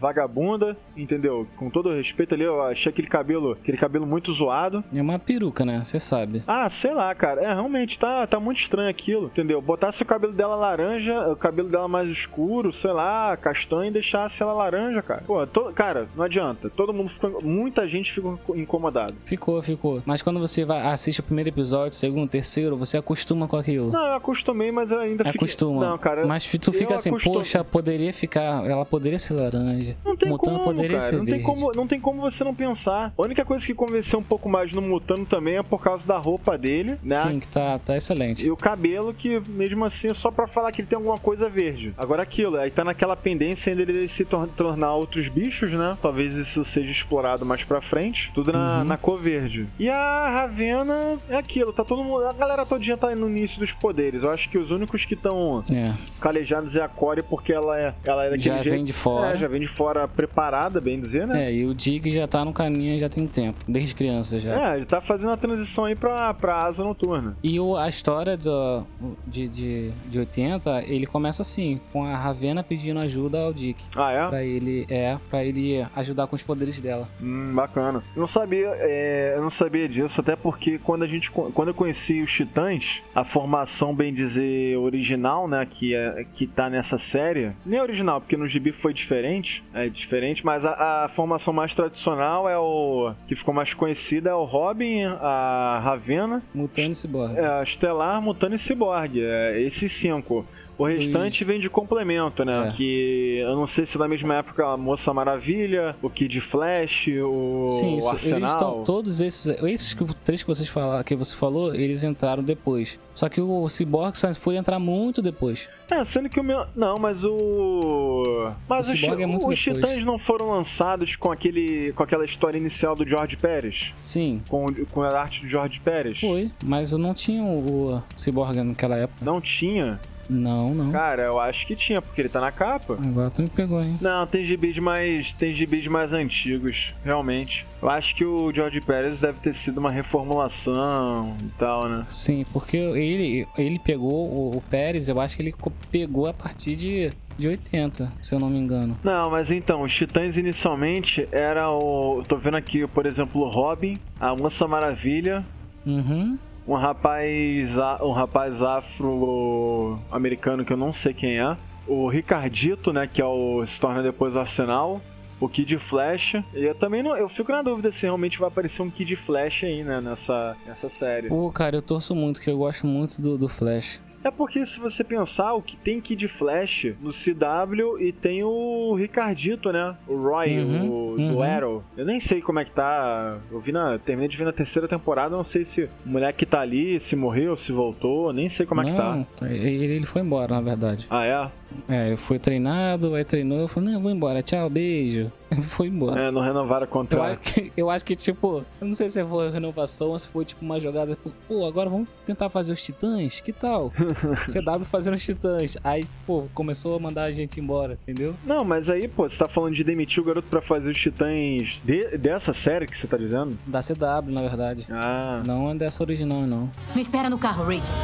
vagabunda, entendeu? Com todo respeito ali, eu achei aquele cabelo, aquele cabelo muito zoado. É uma peruca, né? Você sabe. Ah, sei lá, cara. É, realmente, tá, tá muito estranho aquilo, entendeu? Botasse o cabelo dela laranja, o cabelo dela mais escuro, sei lá, castanho, e deixasse ela laranja, cara. Pô, to- cara, não adianta. Todo mundo muito muita gente ficou incomodado. Ficou, ficou. Mas quando você vai, assiste o primeiro episódio, segundo, terceiro, você acostuma com aquilo. Não, eu acostumei, mas eu ainda fiquei- Acostuma. Não, cara. Mas tu fica assim, acostumo- poxa, poderia ficar. Ela poderia ser laranja. Não tem Mutano como, poderia cara. ser Não tem, verde. como, não tem como você não pensar. A única coisa que convenceu um pouco mais no Mutano também é por causa da roupa dele, né? Sim, que tá, tá excelente. E o cabelo, que mesmo assim é só pra falar que ele tem alguma coisa verde. Agora aquilo, aí tá naquela pendência ainda ele se tor- tornar outros bichos, né? Talvez isso seja explorado mais pra frente. Tudo na, Uhum. na cor verde. E a Ravena é aquilo, tá todo mundo. A galera todinha tá no início dos poderes. Eu acho que os únicos que estão É. calejados é a Core, porque ela é, ela é Já jeito. vem de fora. É, já vem de fora preparada, bem dizer, né? É, e o Dick já tá no caminho já tem tempo, desde criança já. É, ele tá fazendo a transição aí pra, pra asa noturna. E o, a história do, de, de, de 80, ele começa assim, com a Ravena pedindo ajuda ao Dick. Ah, é? Pra ele, é, pra ele ajudar com os poderes dela. Hum, bacana. Eu não sabia, é, eu não sabia disso, até porque quando a gente quando eu conheci os Titãs, a formação bem dizer original, né, que é que tá nessa série, nem original, porque no gibi foi diferente, é diferente, mas a, a formação mais tradicional é o que ficou mais conhecida é o Robin, a Ravena, Mutano e Cyborg. é, a Estelar, Mutano e Cyborg, é, esses cinco. O restante vem de complemento, né? É. Que eu não sei se da mesma época a Moça Maravilha, o Kid Flash, o, Sim, o isso, Arsenal. eles estão todos esses, esses três que vocês falaram, que você falou, eles entraram depois. Só que o Cyborg foi entrar muito depois. É, sendo que o meu. Não, mas o. Mas O os, Cyborg é muito os depois. Titãs não foram lançados com aquele. com aquela história inicial do George Pérez. Sim, Com, com a arte do George Pérez. foi, mas eu não tinha o, o Cyborg naquela época. Não tinha? Não, não. Cara, eu acho que tinha, porque ele tá na capa. Agora tu me pegou, hein? Não, tem gibis mais. Tem gibis mais antigos, realmente. Eu acho que o George Pérez deve ter sido uma reformulação e tal, né? Sim, porque ele, ele pegou o, o Pérez, eu acho que ele pegou a partir de, de 80, se eu não me engano. Não, mas então, os Titãs inicialmente era o. Tô vendo aqui, por exemplo, o Robin, a Moça Maravilha, Uhum. Um rapaz. um rapaz afro-americano que eu não sei quem é. O Ricardito, né? Que é o. se torna depois o Arsenal. O Kid Flash. E eu também não. Eu fico na dúvida se realmente vai aparecer um Kid Flash aí, né? Nessa, nessa série. Pô, cara, eu torço muito, que eu gosto muito do, do Flash. É porque se você pensar, o que tem Kid Flash no CW e tem o Ricardito, né? O Roy, Uhum, o do uhum. Arrow. Eu nem sei como é que tá. Eu vi na. Terminei de ver na terceira temporada, não sei se o moleque tá ali, se morreu, se voltou, nem sei como é que tá. não, ele foi embora, na verdade. Ah, é? É, ele foi treinado, aí treinou, eu falei, não, eu vou embora, tchau, beijo. foi embora. É, não renovaram o Eu contrato. acho, que, eu acho que, tipo, eu não sei se foi renovação ou se foi, tipo, uma jogada, tipo, pô, agora vamos tentar fazer os titãs? Que tal? CW fazendo os titãs. Aí, pô, começou a mandar a gente embora, entendeu? Não, mas aí, pô, você tá falando de demitir o garoto pra fazer os titãs de- dessa série que você tá dizendo? Da CW, na verdade. Ah. Não é dessa original, não. Me espera no carro, Rachel.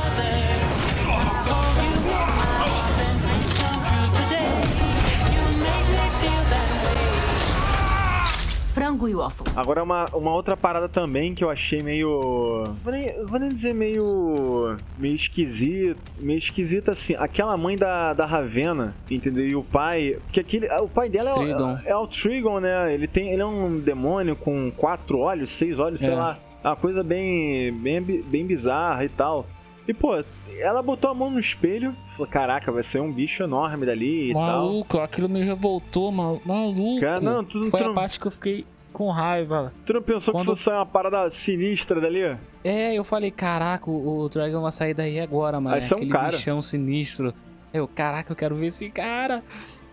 Frango e waffles. Agora uma, uma outra parada também que eu achei meio. Vou nem, vou nem dizer meio. meio esquisito. Meio esquisito assim. Aquela mãe da, da Ravena, entendeu? E o pai. Porque aquele. O pai dela é, Trigon. o- é o Trigon, né? Ele tem. Ele é um demônio com quatro olhos, seis olhos, sei É. lá. É uma coisa bem, bem. bem bizarra e tal. E, pô, ela botou a mão no espelho, falou, caraca, vai ser um bicho enorme dali e tal. Maluco, aquilo me revoltou, mal- maluco. Cara, não, tu- Foi tu a não- parte que eu fiquei com raiva. Tu não pensou Quando- que fosse uma parada sinistra dali? É, eu falei, caraca, o, o Dragon vai sair daí agora, mano. Vai ser um cara. bichão sinistro. Eu, caraca, eu quero ver esse cara.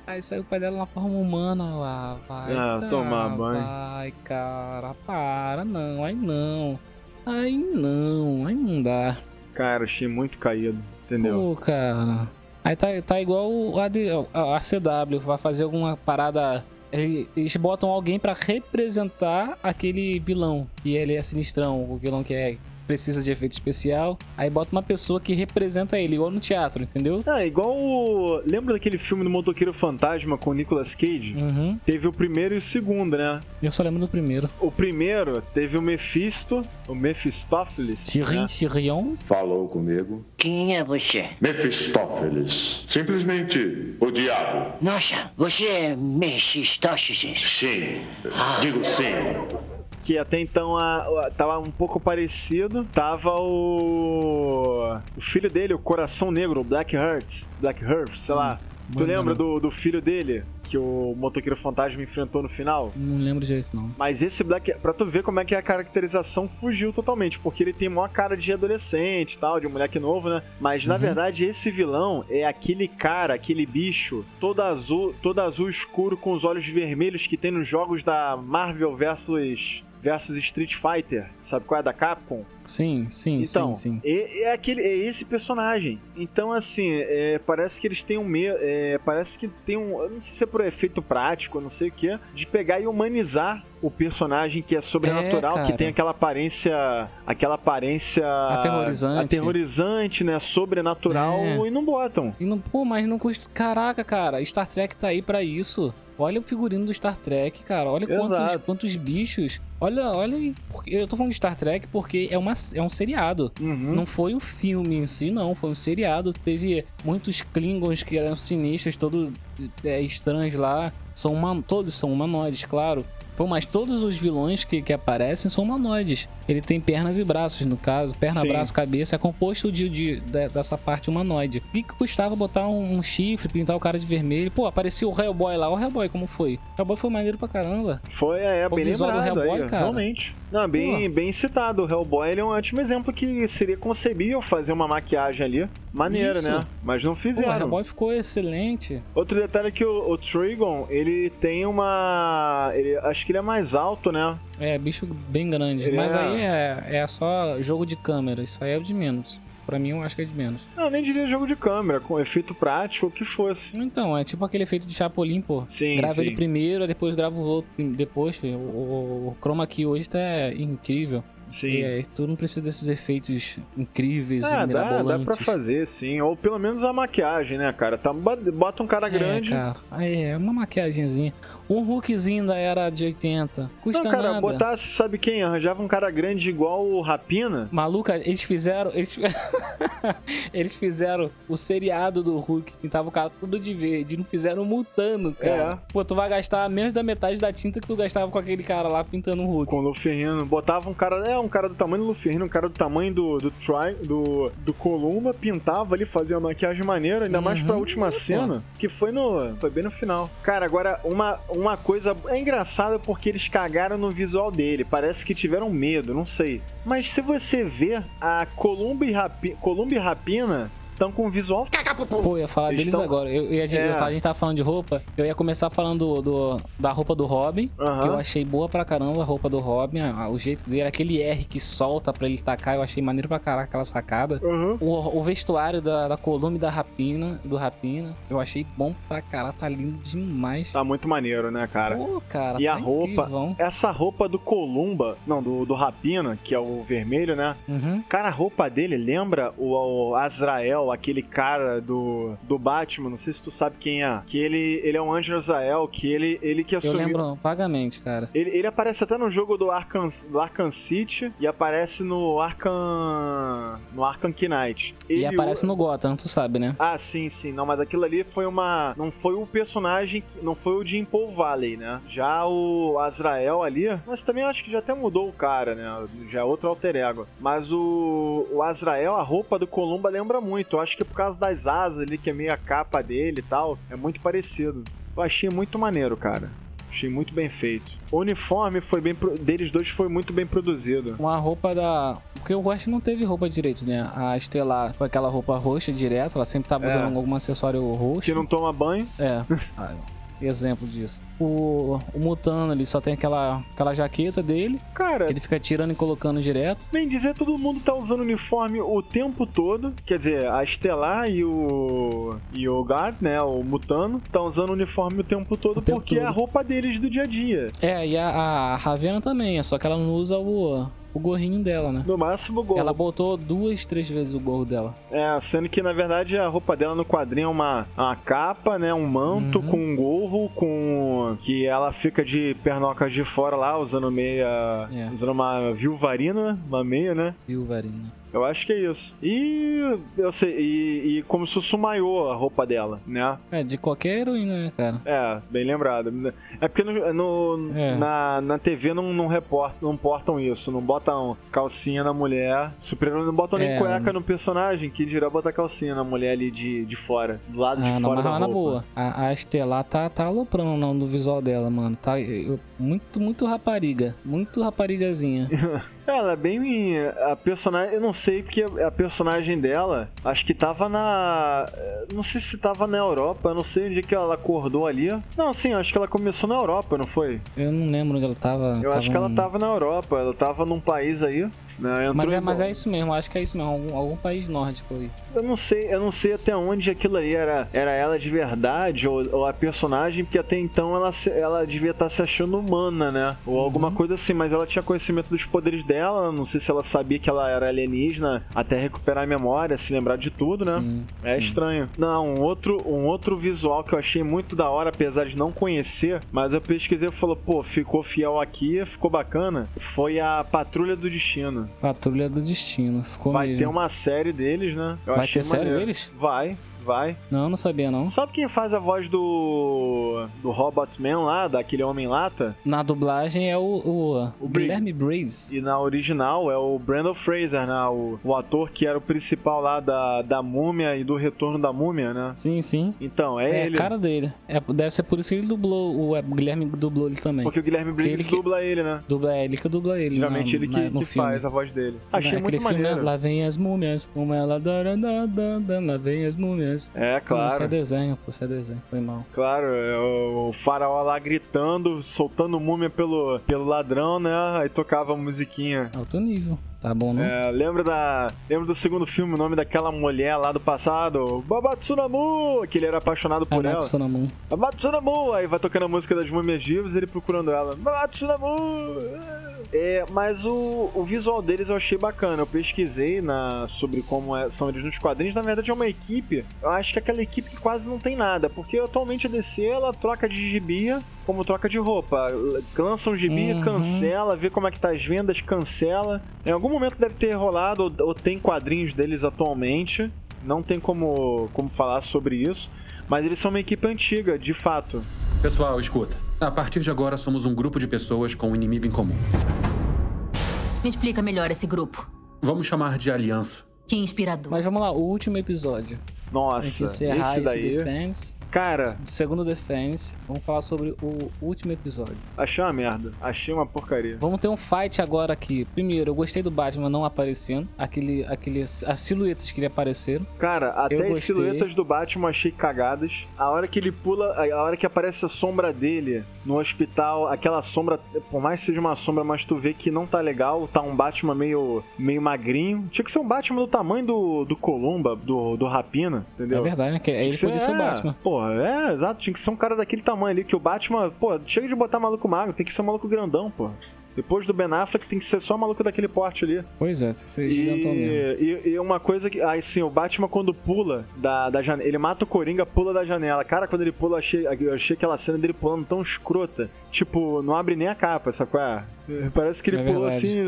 Aí saiu o pai dela na forma humana lá. Vai, Ah, tá, tomar banho. Vai, cara, para, não, aí não. Aí não, aí não dá. Cara, achei muito caído, entendeu? Pô, cara. Aí tá, tá igual a, a, a CW, vai fazer alguma parada. ele- Eles botam alguém pra representar aquele vilão. E ele é sinistrão, o vilão que é precisa de efeito especial. Aí bota uma pessoa que representa ele, igual no teatro, entendeu? Ah, igual o... Lembra daquele filme do Motoqueiro Fantasma com o Nicolas Cage? Uhum. Teve o primeiro e o segundo, né? Eu só lembro do primeiro. O primeiro teve o Mephisto, o Mephistófeles. Tyrion, né? Tyrion. Falou comigo. Quem é você? Mefistófeles. Simplesmente o diabo. Nossa, você é Mephistófeles. Sim. Digo sim. Que até então a, a- tava um pouco parecido. Tava o. O filho dele, o Coração Negro, o Black Heart. Black Heart, sei lá. Tu Mano, lembra do, do filho dele? Que o motoqueiro fantasma enfrentou no final? Não lembro direito, não. Mas esse Black. Pra tu ver como é que a caracterização fugiu totalmente. Porque ele tem maior cara de adolescente e tal, de um moleque novo, né? Mas na Uhum. verdade esse vilão é aquele cara, aquele bicho, todo azul, todo azul escuro com os olhos vermelhos que tem nos jogos da Marvel versus. Versus Street Fighter. Sabe qual é da Capcom? Sim, sim, Então, sim, sim. É, é aquele, é esse personagem. Então, assim, é, parece que eles têm um medo. parece que tem um. Eu não sei se é por efeito prático, não sei o que, de pegar e humanizar o personagem que é sobrenatural, É, que tem aquela aparência. aquela aparência. Aterrorizante. aterrorizante, né? Sobrenatural É. e não botam. E não, pô, mas não custa. Caraca, cara, Star Trek tá aí pra isso. Olha o figurino do Star Trek, cara. Olha quantos, quantos bichos. Olha, olha. Eu tô falando de Star Trek porque é, uma, é um seriado. Uhum. Não foi o filme em si, não. Foi um seriado. Teve muitos Klingons que eram sinistros, todos é, estranhos lá. São uma, todos são humanoides, claro. Pô, mas todos os vilões que, que aparecem são humanoides. Ele tem pernas e braços, no caso. Perna, Sim. braço, cabeça. É composto de, de- de- dessa parte humanoide. O que, que custava botar um, um chifre, pintar o cara de vermelho? Pô, apareceu o Hellboy lá. O Hellboy, como foi? O Hellboy foi maneiro pra caramba. Foi, é, O bem visual do Hellboy, aí, cara. realmente. Não, bem, bem citado. O Hellboy ele é um ótimo exemplo que seria concebível fazer uma maquiagem ali. Maneiro, Isso. né? Mas não Pô, o fizeram. Hellboy ficou excelente. Outro detalhe é que o, o Trigon, ele tem uma. ele- acho que ele é mais alto, né? É, bicho bem grande. Ele Mas é- aí é, é só jogo de câmera. Isso aí é o de menos. Pra mim, eu acho que é de menos. Não, nem diria jogo de câmera, com efeito prático, o que fosse. Então, é tipo aquele efeito de Chapolin, pô. Sim, grava sim. ele primeiro, depois grava o outro depois. O, o, o chroma key hoje tá incrível. Sim. É, tu não precisa desses efeitos incríveis Ah, e dá, mirabolantes. dá pra fazer, sim. Ou pelo menos a maquiagem, né, cara? Tá, bota um cara grande. É, cara. Aí é uma maquiagemzinha. Um Hulkzinho da era de 80. Custa não, cara, nada. botasse, sabe quem? Arranjava um cara grande igual o Rapina. Maluca, eles fizeram. Eles, eles fizeram o seriado do Hulk, pintava o cara tudo de verde. Não fizeram mutando, cara. É. Pô, tu vai gastar menos da metade da tinta que tu gastava com aquele cara lá pintando o Hulk. Com o Luferrino. Botava um cara. É, um cara do tamanho do Luferrino, um cara do tamanho do, do Tri, do, do Columba, pintava ali, fazia uma maquiagem maneira, ainda mais pra Uhum. última Pô. cena, que foi no. Foi bem no final. Cara, agora, uma, uma coisa. É engraçado porque eles cagaram no visual dele. Parece que tiveram medo, não sei. Mas se você ver, a Columba e, Rapi, Columba e Rapina estão com um visual. Pô, eu ia falar Eles deles tão- agora. Eu, eu ia- É. eu tava- a gente tava falando de roupa. Eu ia começar falando do, do- da roupa do Robin. Aham. Que eu achei boa pra caramba a roupa do Robin. a- o jeito dele, aquele R que solta pra ele tacar, eu achei maneiro pra caraca aquela sacada. Aham. O, o vestuário da, da Columna e da Rapina, do Rapina, eu achei bom pra caralho, tá lindo demais. Tá muito maneiro, né, cara? Pô, cara, E tá a roupa, incrivão. essa roupa do Columba, não, do, do Rapina, que é o vermelho, né? Uhum. Cara, a roupa dele lembra o, o Azrael, aquele cara do, do Batman, não sei se tu sabe quem é. Que ele, ele é um anjo Azrael, que ele, ele que Eu assumiu... lembro vagamente, cara. Ele, ele aparece até no jogo do Arkham, do Arkham City e aparece no Arkham... no Arkham Knight. E Ele aparece no Gotham, tu sabe, né? Ah, sim, sim. Não, mas aquilo ali foi uma. Não foi o personagem. Não foi o de Paul Valley, né? Já o Azrael ali. Mas também eu acho que já até mudou o cara, né? Já é outro alter ego. Mas o. O Azrael, a roupa do Columba lembra muito. Acho que por causa das asas ali, que é meio a capa dele e tal. É muito parecido. Eu achei muito maneiro, cara. Achei muito bem feito. O uniforme foi bem. pro- deles dois foi muito bem produzido. Uma roupa da. Porque o West não teve roupa direito, né? A Estelar foi aquela roupa roxa direto, ela sempre tava É. usando algum acessório roxo. Que não toma banho. É. Exemplo disso. O, o Mutano, ele só tem aquela, aquela jaqueta dele, Cara, que ele fica tirando e colocando direto. Bem dizer, todo mundo tá usando uniforme o tempo todo. Quer dizer, a Estelar e o. e o Guard, né? O Mutano, estão usando uniforme o tempo todo O tempo porque é a todo. roupa deles do dia a dia. É, e a, a Ravena também, é só que ela não usa o, o gorrinho dela, né? No máximo, gol. Ela botou duas, três vezes o gorro dela. É, sendo que na verdade a roupa dela no quadrinho é uma, uma capa, né? Um manto Uhum. com um gorro, com. que ela fica de pernocas de fora lá, usando meia. É. usando uma viuvarina, uma meia, né? Viu, Varina? Eu acho que é isso. E eu sei, e, e como se um maiô a roupa dela, né? É, de qualquer heroína, né, cara? É, bem lembrado. É porque no, no- É. Na, na TV não, não, reportam, não portam isso, não botam calcinha na mulher. Super-herói não botam nem É. cueca no personagem, que dirá botar calcinha na mulher ali de, de fora, do lado Ah, de não, fora da na roupa. boa. A, a Estelar tá, tá aloprando não, no visual dela, mano. Tá eu- muito, muito rapariga. Muito raparigazinha. Ela é bem. A personagem. Eu não sei porque a personagem dela. Acho que tava na. Não sei se tava na Europa. Eu não sei onde que ela acordou ali. Não, sim, acho que ela começou na Europa, não foi? Eu não lembro onde ela tava. Eu acho que ela tava na Europa. Ela tava num país aí. Né? Entrou Mas é, mas é isso mesmo, acho que é isso mesmo. Algum, algum país nórdico aí. Eu não sei, eu não sei até onde aquilo ali era, era ela de verdade ou, ou a personagem, porque até então ela, ela devia estar se achando humana, né? Ou Uhum. alguma coisa assim, mas ela tinha conhecimento dos poderes dela, não sei se ela sabia que ela era alienígena até recuperar a memória, se lembrar de tudo, né? Sim, É sim. estranho. Não, um outro, um outro visual que eu achei muito da hora, apesar de não conhecer, mas eu pesquisei e falou, pô, ficou fiel aqui, ficou bacana, foi a Patrulha do Destino. Patrulha do Destino. Ficou Vai mesmo. ter uma série deles, né? Eu Vai ter série maneiro. deles? Vai, vai. Não, não sabia não. Sabe quem faz a voz do. do Robotman lá, daquele Homem-Lata? Na dublagem é o, o, O. Guilherme Briggs. E na original é o Brandon Fraser, né? O, o ator que era o principal lá da, da múmia e do retorno da múmia, né? Sim, sim. Então, é, É, ele. a cara dele. É, deve ser por isso que ele dublou. O, o Guilherme dublou ele também. Porque o Guilherme Briggs ele que- dubla ele, né? Dubla, é ele que dubla ele. Geralmente na- ele que, na- no que filme. faz a voz dele. Achei Naquele muito filme, né? maneiro. Lá vem as múmias, uma ela lá vem as múmias. É, Não, Isso é claro. desenho, pô, isso é desenho, foi mal. Claro, é o, faraó lá gritando, soltando múmia pelo, pelo ladrão, né? Aí tocava a musiquinha. Alto nível, tá bom, não? É, lembra da. Lembra do segundo filme, o nome daquela mulher lá do passado? Babatsunamu! Que ele era apaixonado por ela. Anatsunamun. Babatsunamu! Aí vai tocando a música das múmias vivas ele procurando ela. Babatsunamu! É, mas o, o visual deles eu achei bacana. Eu pesquisei na, sobre como é- são eles nos quadrinhos. Na verdade, é uma equipe. Eu acho que é aquela equipe que quase não tem nada. Porque atualmente a DC ela troca de gibia como troca de roupa. Lança um gibi, Uhum. cancela, vê como é que tá as vendas, cancela. Em algum momento deve ter rolado, ou, ou tem quadrinhos deles atualmente. Não tem como, como falar sobre isso. Mas eles são uma equipe antiga, de fato. Pessoal, escuta. A partir de agora somos um grupo de pessoas com um inimigo em comum. Me explica melhor esse grupo. Vamos chamar de aliança. Que inspirador. Mas vamos lá, o último episódio. Nossa, A gente encerrar esse esse daí. Defense. Cara, Segundo Defense, vamos falar sobre o último episódio. achei uma merda. Achei uma porcaria. Vamos ter um fight agora aqui. Primeiro, eu gostei do Batman não aparecendo. Aquele, aqueles, as silhuetas que ele apareceram. Cara, até as silhuetas do Batman eu achei cagadas. A hora que ele pula, a hora que aparece a sombra dele no hospital, aquela sombra, por mais que seja uma sombra, mas tu vê que não tá legal, tá um Batman meio, meio magrinho. Tinha que ser um Batman do tamanho do, do Columba, do, do Rapina, entendeu? É verdade, né? Que ele podia ser o é, Batman. Porra, é, exato. Tinha que ser um cara daquele tamanho ali, que o Batman, pô, chega de botar maluco magro, tem que ser um maluco grandão, pô. Depois do Ben Affleck tem que ser só maluco daquele porte ali. Pois é, tem que ser E, gigantão mesmo. e, e uma coisa que. Aí sim, o Batman quando pula da, da janela. Ele mata o Coringa, pula da janela. Cara, quando ele pula, eu achei, eu achei aquela cena dele pulando tão escrota. Tipo, não abre nem a capa, sabe qual é? Parece que ele É pulou verdade. assim.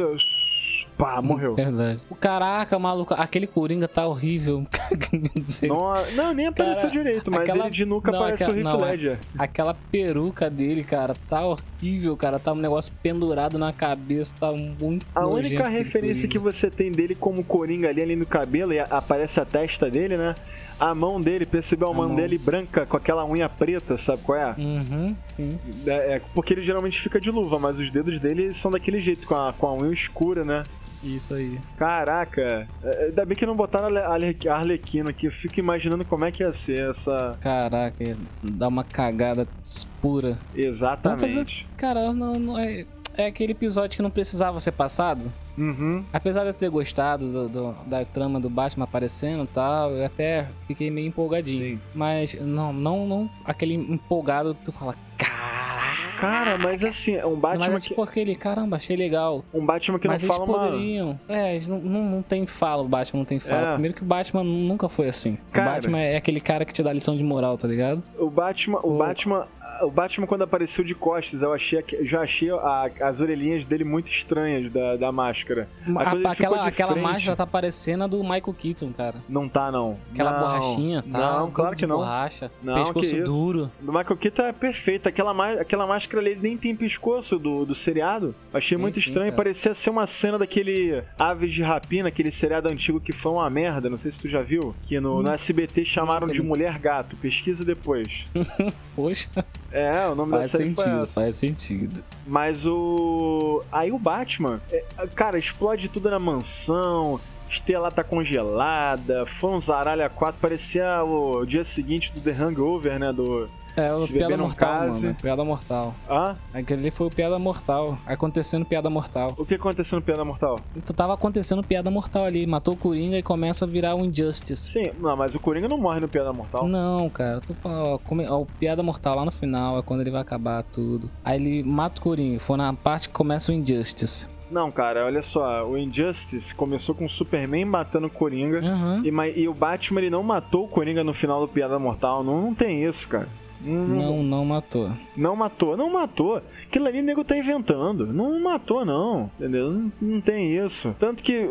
Pá, morreu. Verdade. O caraca, maluco, aquele Coringa tá horrível. Não, não, nem apareceu Cara, direito, mas aquela- de nuca não, parece aquela- o Heath não, é- Ledger. Aquela peruca dele, cara, tá horrível, cara. Tá um negócio pendurado na cabeça, tá muito A única referência que você tem dele como Coringa ali, ali no cabelo, e aparece a testa dele, né? A mão dele, percebeu a, A mão, mão. dele branca com aquela unha preta, sabe qual é? Uhum, sim. É, é, porque ele geralmente fica de luva, mas os dedos dele são daquele jeito, com a, com a unha escura, né? Isso aí. Caraca, é, ainda bem que não botaram a Arlequina aqui, eu fico imaginando como é que ia ser essa. Caraca, dá uma cagada pura. Exatamente. Cara, não, não é, é aquele episódio que não precisava ser passado. Uhum. Apesar de eu ter gostado do- do- da trama do Batman aparecendo e tal, eu até fiquei meio empolgadinho. Sim. Mas não, não, não aquele empolgado que tu fala, caraca. Cara, mas assim, é um Batman Mas que, tipo aquele, caramba, achei legal. um Batman que Mas não fala uma. poderiam. É, eles não, não, não tem fala, o Batman não tem fala. É. Primeiro que o Batman nunca foi assim. Cara. O Batman é aquele cara que te dá lição de moral, tá ligado? O Batman, o O- Batman, o Batman quando apareceu de costas, eu achei, já achei a- as orelhinhas dele muito estranhas da, da máscara. A- aquela aquela máscara tá parecendo a do Michael Keaton, cara. Não tá, não. Aquela Não. borrachinha, tá? Não, claro que não. borracha. Não, pescoço duro. Do Michael Keaton é perfeito. Aquela, aquela máscara ali nem tem pescoço do, do seriado. Achei Tem muito sim, estranho. cara. Parecia ser uma cena daquele Aves de Rapina, aquele seriado antigo que foi uma merda. Não sei se tu já viu. Que no, no SBT chamaram de. Mulher Gato. Pesquisa depois. Poxa, É, o nome faz da série sentido, faz sentido. Mas o. Aí o Batman, é, cara, explode tudo na mansão. Estela tá congelada, foi um zaralha 4, parecia o dia seguinte do The Hangover, né? Do. É, o Piada Mortal, case. mano. Piada Mortal. Ah, Aquele ali foi o Piada Mortal. Acontecendo Piada Mortal. o que aconteceu no Piada Mortal? Então tava acontecendo Piada Mortal ali. Matou o Coringa e começa a virar um Injustice. Sim, não, mas o Coringa não morre no Piada Mortal. Não, cara, eu tô falando, ó, come- ó, o Piada Mortal lá no final é quando ele vai acabar tudo. Aí ele mata o Coringa, foi na parte que começa o Injustice. Não, cara, olha só, o Injustice começou com o Superman matando o Coringa. Aham. E, ma- e o Batman ele não matou o Coringa no final do Piada Mortal. Não, não tem isso, cara. Não, Não, matou. Não matou, não matou. Aquilo ali o nego tá inventando. Não matou, não. Entendeu? Não, não tem isso. Tanto que,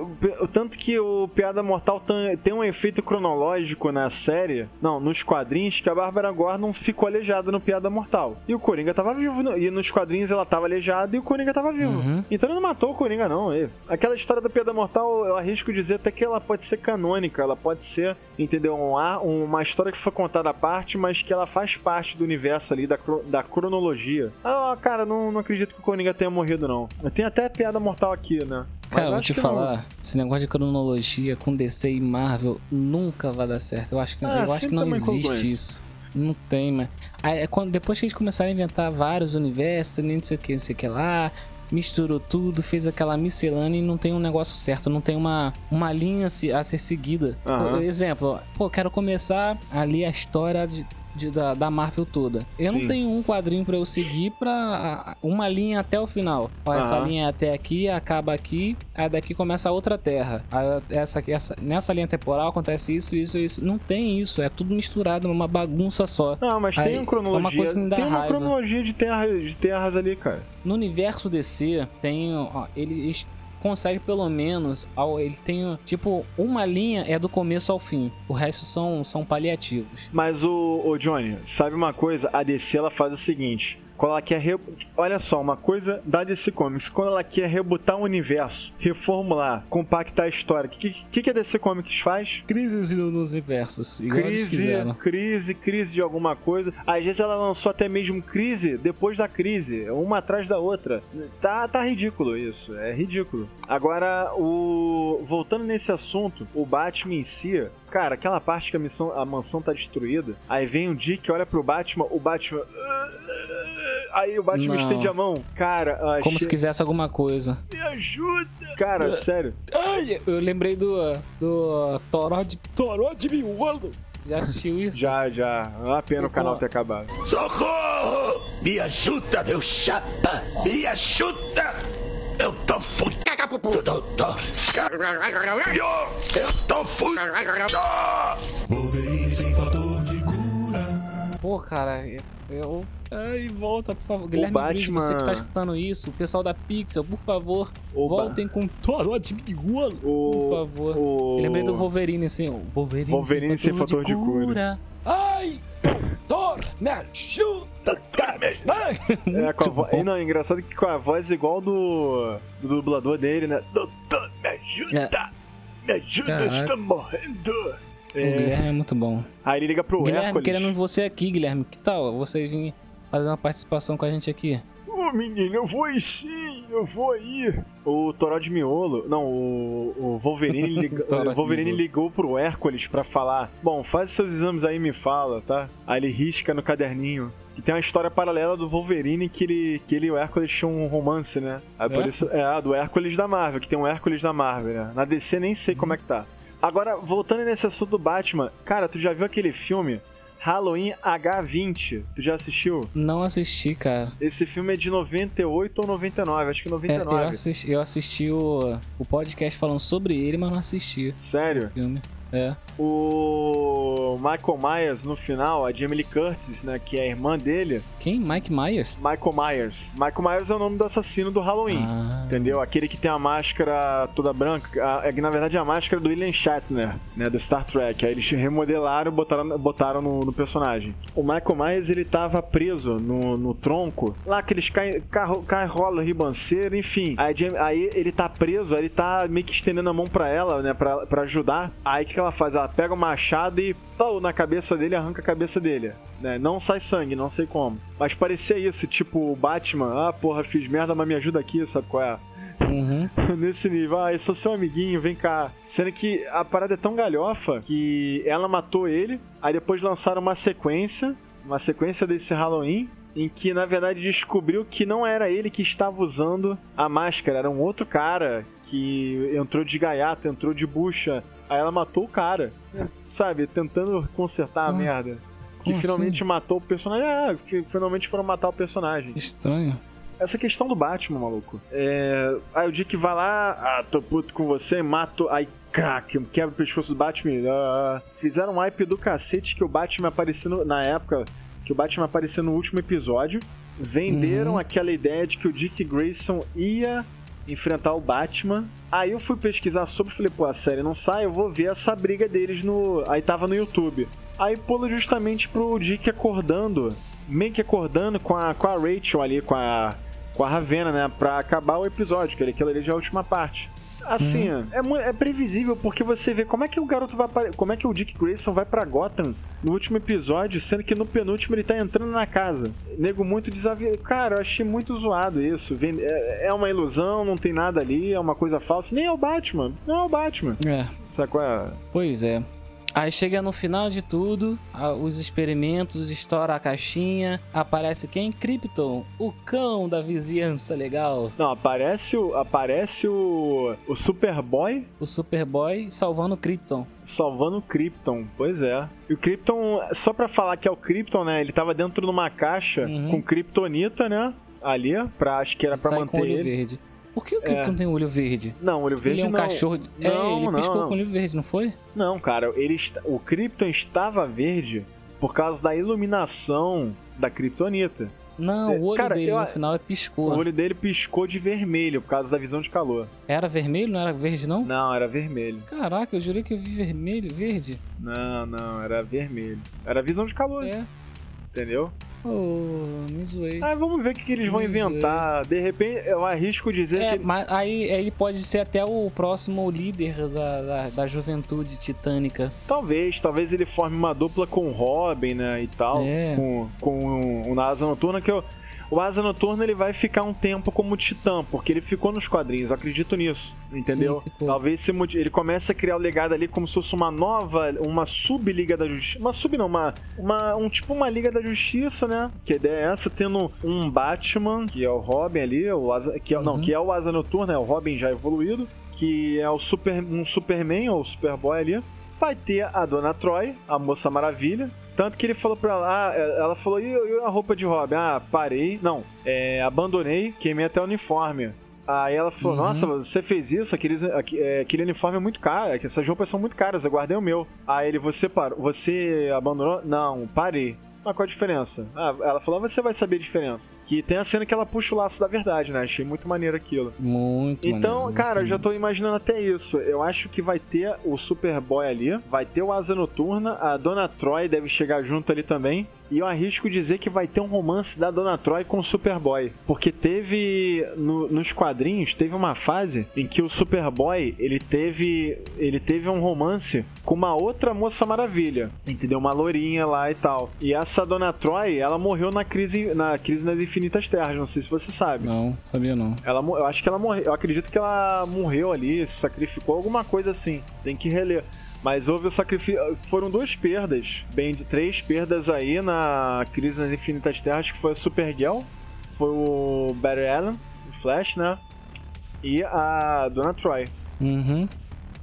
tanto que o Piada Mortal tem um efeito cronológico na série, não, nos quadrinhos, que a Bárbara Gordon ficou aleijada no Piada Mortal. E o Coringa tava vivo. E nos quadrinhos ela tava aleijada e o Coringa tava vivo. Uhum. Então ele não matou o Coringa, não. E Aquela história da Piada Mortal, eu arrisco dizer até que ela pode ser canônica. Ela pode ser, entendeu? Um uma história que foi contada à parte, mas que ela faz parte do universo ali, da, da cronologia. Ah, cara, não, não acredito que o Coringa tenha morrido, não. Tem até Piada Mortal aqui, né? Cara, eu vou te falar, esse negócio de cronologia com DC e Marvel nunca vai dar certo. Eu acho que, Ah, eu acho que não uma existe isso. Não tem, mas. Aí, é quando, depois que eles começaram a inventar vários universos, nem não sei o que, não sei o que lá, misturou tudo, fez aquela miscelânea e não tem um negócio certo, não tem uma, uma linha a se- a ser seguida. Aham. Por exemplo, pô, quero começar ali a história de. De- da, da Marvel toda. Eu Sim. não tenho um quadrinho pra eu seguir pra uma linha até o final. Ó, essa Aham. linha é até aqui, acaba aqui, aí daqui começa a outra terra. Aí essa, aqui- essa, nessa linha temporal acontece isso, isso, isso. Não tem isso, é tudo misturado numa bagunça só. Não, mas Aí, tem uma cronologia. é uma coisa que me dá tem uma raiva. cronologia de, terra, de terras ali, cara. No universo DC, tem. Ó, eles conseguem pelo menos. Ele tem. Tipo, uma linha é do começo ao fim. O resto são, são paliativos. Mas o, o Johnny, sabe uma coisa? A DC ela faz o seguinte. Quando ela quer. Re... Olha só, uma coisa da DC Comics. Quando ela quer rebutar o universo, reformular, compactar a história, o que, que, que a DC Comics faz? Crises no- nos universos. Igual Crise, crise, crise de alguma coisa. Às vezes ela lançou até mesmo crise depois da crise, uma atrás da outra. Tá, tá ridículo isso, é ridículo. Agora, o voltando nesse assunto, o Batman em si, cara, aquela parte que a, missão, a mansão tá destruída, aí vem um dia que olha pro Batman, o Batman. Aí o Batman Não. estende a mão. Cara, achei... Como se quisesse alguma coisa. me ajuda. Cara, sério. Ai, eu lembrei do. do Toró de. Toró de Miolo. Já assistiu isso? Já, já. É uma pena o canal ter acabado. Socorro! Me ajuda, meu chapa! Me ajuda! Eu tô fudido! Eu tô... Eu tô fudido! Wolverine sem fator de cura. Pô, cara, eu. Ai, volta, por favor. Guilherme Briggs, você que tá escutando isso, o pessoal da Pixel, por favor, Oba. voltem com Toró de. O- Por favor. o- Eu lembrei do Wolverine, assim, o Wolverine, Wolverine sem fator de cura. Ai, doutor, me ajuda, cara. Ai, É, com a vo... e não, é engraçado que com a voz igual do, do dublador dele, né? Doutor, me ajuda! Me ajuda, Caraca. estou morrendo! O É, Guilherme é muito bom. aí ele liga pro Guilherme, Hércules. querendo você aqui, Guilherme. Que tal você vir fazer uma participação com a gente aqui? Ô menino, eu vou ir sim, eu vou ir. O Toró de Miolo, não, o, o Wolverine, liga- o Wolverine ligou pro Hércules pra falar: Bom, faz seus exames aí e me fala, tá? Aí ele risca no caderninho. E tem uma história paralela do Wolverine que ele, que ele e o Hércules tinham um romance, né? Aí por É? isso, é, a do Hércules da Marvel, que tem um Hércules da Marvel, né? Na DC nem sei como é que tá. Agora, voltando nesse assunto do Batman, cara, tu já viu aquele filme Halloween H20? Tu já assistiu? Não assisti, cara. Esse filme é de 98 ou 99, acho que É, eu 99. assisti, eu assisti o, o podcast falando sobre ele, mas não assisti o Sério? filme. É. O Michael Myers, no final, a Jamie Lee Curtis, né, que é a irmã dele. Quem? Mike Myers? Michael Myers. Michael Myers é o nome do assassino do Halloween. Ah. Entendeu? Aquele que tem a máscara toda branca. É que na verdade é a máscara do William Shatner, né? Do Star Trek. Aí eles remodelaram e botaram, botaram no, no personagem. O Michael Myers, ele tava preso no, no tronco. Lá aqueles cai, carro, carrola ribanceiro, enfim. Aí, aí ele tá preso, aí ele tá meio que estendendo a mão pra ela, né? Pra, pra ajudar. Aí que, que ela faz? Ela pega o machado e pau, na cabeça dele, arranca a cabeça dele. Né? Não sai sangue, não sei como. Mas parecia isso, tipo o Batman. Ah, porra, fiz merda, mas me ajuda aqui, sabe qual é? Uhum. Nesse nível, ah, eu sou seu amiguinho, vem cá. Sendo que a parada é tão galhofa que ela matou ele, aí depois lançaram uma sequência, uma sequência desse Halloween, em que na verdade descobriu que não era ele que estava usando a máscara, era um outro cara que entrou de gaiato, entrou de bucha. Aí ela matou o cara, sabe? Tentando consertar a Ah, merda. Que como finalmente matou o personagem. Ah, fi- finalmente foram matar o personagem. Estranho. Essa questão do Batman, maluco. É... Aí o Dick vai lá, ah, tô puto com você, mato. Aí, crack, quebra o pescoço do Batman. Ah, fizeram um hype do cacete que o Batman apareceu no- na época, que o Batman apareceu no último episódio. Venderam Uhum. aquela ideia de que o Dick Grayson ia enfrentar o Batman. Aí eu fui pesquisar sobre, falei, pô, a série não sai, eu vou ver essa briga deles no. Aí tava no YouTube. Aí pula justamente pro Dick acordando, meio que acordando com a, com a Rachel ali, com a, com a Ravena, né? Pra acabar o episódio, que ele- aquilo ali já é a última parte. Assim, é, mu- é previsível porque você vê como é que o garoto vai como é que o Dick Grayson vai pra Gotham no último episódio, sendo que no penúltimo ele tá entrando na casa. Nego muito desaviado. Cara, eu achei muito zoado isso. É é uma ilusão, não tem nada ali, é uma coisa falsa. Nem é o Batman, não é o Batman. É. Sabe qual é? Pois é. Aí chega no final de tudo, os experimentos, estoura a caixinha, aparece quem? Krypton, o cão da vizinhança legal. Não, aparece o, aparece o, o Superboy O Superboy salvando o Krypton. salvando o Krypton. Pois é. E o Krypton, só pra falar que é o Krypton, né? Ele tava dentro de uma caixa Uhum. com Kryptonita, né? Ali, pra, acho que era e pra sai com manter o olho ele. verde. Por que o Krypton tem olho verde? Não, olho verde ele é um não. cachorro. é, Não, ele não, piscou não. com olho verde, não foi? Não, cara, ele est- o Krypton estava verde por causa da iluminação da Kryptonita. Não, É, o olho cara, dele eu- no final é piscou. O olho dele piscou de vermelho por causa da visão de calor. Era vermelho, não era verde, não? Não, era vermelho. Caraca, eu jurei que eu vi vermelho, verde. Não, não, era vermelho. Era visão de calor, É. entendeu? Oh, me zoei. Ah, vamos ver o que, que eles vão Pois é. inventar. De repente, eu arrisco dizer É, que. mas aí ele pode ser até o próximo líder da, da, da juventude titânica. Talvez, talvez ele forme uma dupla com o Robin, né? E tal. É. Com, com o, o Asa Noturna, que eu. O Asa Noturna ele vai ficar um tempo como titã, porque ele ficou nos quadrinhos, eu acredito nisso, entendeu? Sim. Talvez se ele comece a criar o legado ali como se fosse uma nova, uma sub-liga da justiça. Uma sub não, uma, uma, um tipo uma liga da justiça, né? Que a ideia é essa, tendo um Batman, que é o Robin ali, o Asa, que é, não, Uhum. que é o Asa Noturna, é o Robin já evoluído, que é o super, um Superman ou Superboy ali. Vai ter a Dona Troy, a Moça Maravilha. Tanto que ele falou pra ela, ah, ela falou, e, e a roupa de Robin? Ah, parei, não, é, abandonei, queimei até o uniforme. Aí ela falou, Uhum. nossa, você fez isso? Aquele, aque- é, aquele uniforme é muito caro, é essas roupas são muito caras, eu guardei o meu. Aí ele, você parou, você abandonou? Não, parei. Mas qual a diferença? Ah, ela falou, você vai saber a diferença. Que tem a cena que ela puxa o laço da verdade, né? Achei muito maneiro aquilo. Muito Então, maneiro, cara, eu já tô imaginando até isso. Eu acho que vai ter o Superboy ali, vai ter o Asa Noturna, a Dona Troy deve chegar junto ali também. E eu arrisco dizer que vai ter um romance da Dona Troy com o Superboy. Porque teve. no- nos quadrinhos, teve uma fase em que o Superboy ele teve. ele teve um romance com uma outra moça maravilha. Entendeu? Uma lourinha lá e tal. E essa Dona Troy, ela morreu na crise, na crise nas Infinitas Terras, não sei se você sabe. Não, sabia não. Ela, eu acho que ela morreu. Eu acredito que ela morreu ali, se sacrificou, alguma coisa assim. Tem que reler. Mas houve o sacrifício. Foram duas perdas. Bem, de três perdas aí na Crise nas Infinitas Terras, que foi a Supergirl, foi o Barry Allen, o Flash, né? E a Dona Troy. Uhum.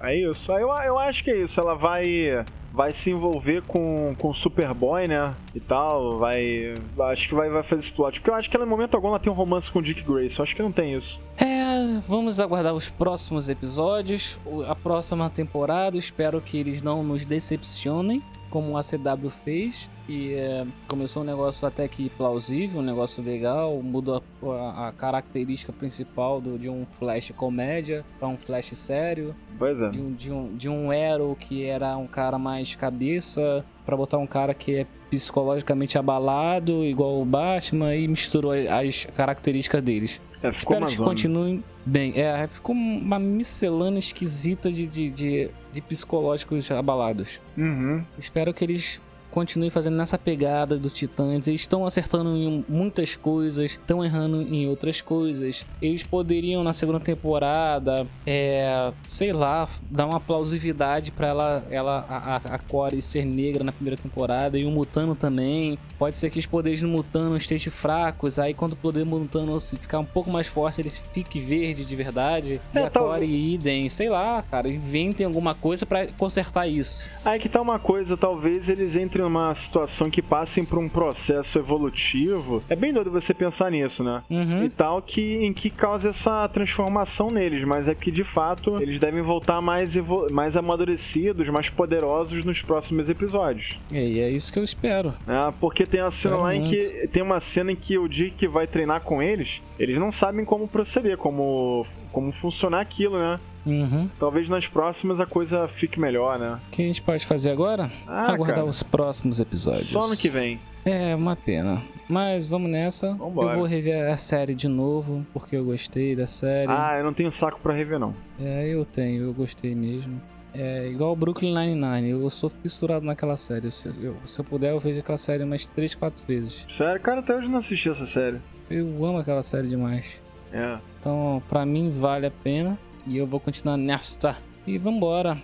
É isso. Eu, eu acho que é isso. Ela vai vai se envolver com, com Superboy, né? E tal. Vai. Acho que vai, vai fazer esse plot. Porque eu acho que ela, em momento algum, ela tem um romance com o Dick. Eu acho que não tem isso. É, vamos aguardar os próximos episódios, a próxima temporada. Espero que eles não nos decepcionem, como a CW fez. E é, começou um negócio até que plausível, um negócio legal. Mudou a, a- a característica principal do, de um Flash comédia para um Flash sério. Pois é. De um, de, um, de um Arrow que era um cara mais cabeça, para botar um cara que é psicologicamente abalado, igual o Batman, e misturou as características deles. É, ficou Espero que continuem bem. É, ficou uma miscelânea esquisita de, de, de, de psicológicos abalados. Uhum. Espero que eles continuem fazendo nessa pegada do Titãs. Eles estão acertando em muitas coisas, estão errando em outras coisas. Eles poderiam na segunda temporada, é, sei lá, dar uma plausibilidade pra ela, ela a, a- ser negra na primeira temporada e o Mutano também. Pode ser que os poderes do Mutano estejam fracos, aí quando o poder do Mutano ficar um pouco mais forte, ele fique verde de verdade. E É, a tal- Core idem, sei lá, cara, inventem alguma coisa pra consertar isso. Aí que tá uma coisa, talvez eles entrem numa situação que passem por um processo evolutivo. É bem doido você pensar nisso, né? Uhum. E tal, que, em que causa essa transformação neles, mas é que de fato eles devem voltar mais, mais amadurecidos, mais poderosos nos próximos episódios. É, e é isso que eu espero. né? porque tem a cena lá em que tem uma cena em que o Dick vai treinar com eles, eles não sabem como proceder, como, como funcionar aquilo, né? Uhum. Talvez nas próximas a coisa fique melhor, né? O que a gente pode fazer agora? Ah, Aguardar cara. os próximos episódios. Só ano que vem. É, uma pena. Mas vamos nessa. Vambora. Eu vou rever a série de novo, porque eu gostei da série. Ah, eu não tenho saco pra rever, não. É, eu tenho, eu gostei mesmo. É igual o Brooklyn Nine-Nine, eu sou fissurado naquela série. Se eu, se eu puder, eu vejo aquela série umas 3, 4 vezes. Sério, cara, até hoje não assisti essa série. Eu amo aquela série demais. É. Então, pra mim, vale a pena. E eu vou continuar nesta. E vambora.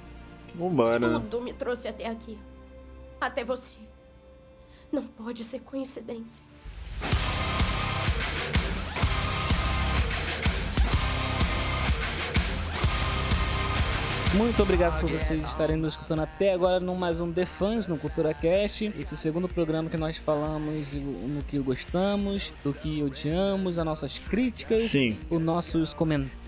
Vambora? Tudo me trouxe até aqui. Até você. Não pode ser coincidência. Muito obrigado por vocês estarem nos escutando até agora no mais um The Fans no Cultura Cast. Esse segundo programa que nós falamos no que gostamos, do que odiamos, as nossas críticas, Sim. os nossos comentários.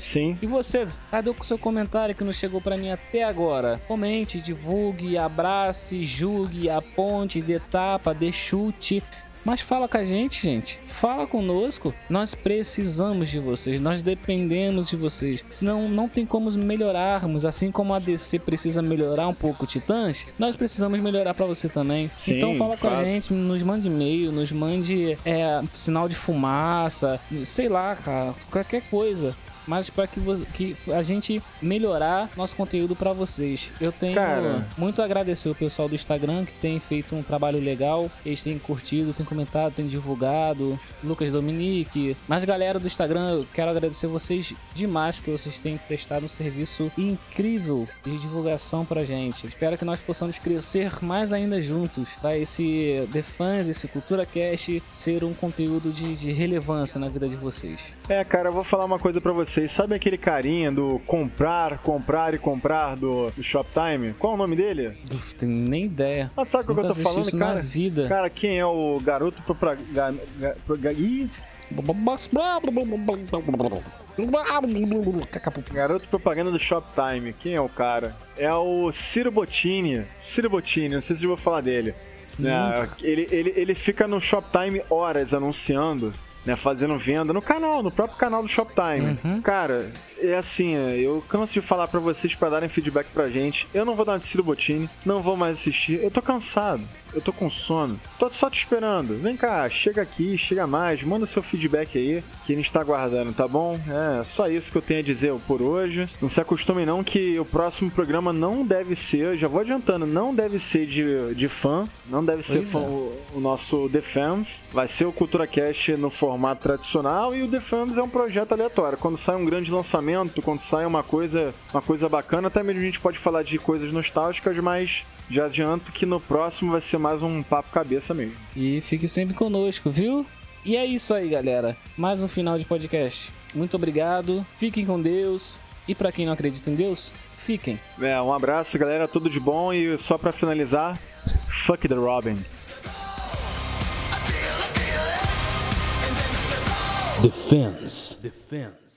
Sim. E você, cadê o seu comentário que não chegou pra mim até agora? Comente, divulgue, abrace, julgue, aponte, dê tapa, dê chute. Mas fala com a gente, gente. Fala conosco. Nós precisamos de vocês. Nós dependemos de vocês. Senão não tem como melhorarmos. Assim como a DC precisa melhorar um pouco o Titãs, nós precisamos melhorar pra você também. Sim, então fala com a gente, nos mande e-mail, nos mande é, sinal de fumaça, sei lá, cara, qualquer coisa. Mas para que, que a gente melhorar nosso conteúdo pra vocês. Eu tenho Cara. muito a agradecer o pessoal do Instagram que tem feito um trabalho legal. Eles têm curtido, têm comentado, têm divulgado. Lucas Dominique. Mas galera do Instagram, eu quero agradecer vocês demais porque vocês têm prestado um serviço incrível de divulgação pra gente. Espero que nós possamos crescer mais ainda juntos. Pra esse The Fans, esse Cultura Cast ser um conteúdo de, de relevância na vida de vocês. É, cara, eu vou falar uma coisa pra vocês. Sabe aquele carinha do comprar, comprar e comprar do, do Shoptime? Qual é o nome dele? Uf, tenho nem ideia. Ah, sabe o que eu tô falando, cara? vida. Cara, quem é o garoto propaganda... Ih, garoto propaganda do Shoptime. Quem é o cara? É o Ciro Bottini. Ciro Bottini, não sei se eu vou falar dele. Né, ele, ele, ele fica no Shoptime horas anunciando, né, fazendo venda no canal, no próprio canal do Shoptime. Cara, é assim, eu canso de falar pra vocês pra darem feedback pra gente. Eu não vou dar uma de Ciro Bottini, não vou mais assistir. Eu tô cansado, eu tô com sono. Tô só te esperando. Vem cá, chega aqui, chega mais, manda seu feedback aí, que a gente tá aguardando, tá bom? É, só isso que eu tenho a dizer por hoje. Não se acostumem não que o próximo programa não deve ser, já vou adiantando, não deve ser de, de fã, não deve ser fã, é. o, o nosso The Fans. Vai ser o Cultura Cast no formato tradicional e o The Fans é um projeto aleatório. Quando sai um grande lançamento, quando sai uma coisa, uma coisa bacana, até mesmo a gente pode falar de coisas nostálgicas, mas já adianto que no próximo vai ser mais um papo cabeça mesmo. E fique sempre conosco, viu? E é isso aí, galera. Mais um final de podcast. Muito obrigado. Fiquem com Deus. E pra quem não acredita em Deus, fiquem. É, um abraço, galera, tudo de bom e só pra finalizar, fuck the Robin. Defense. Defense.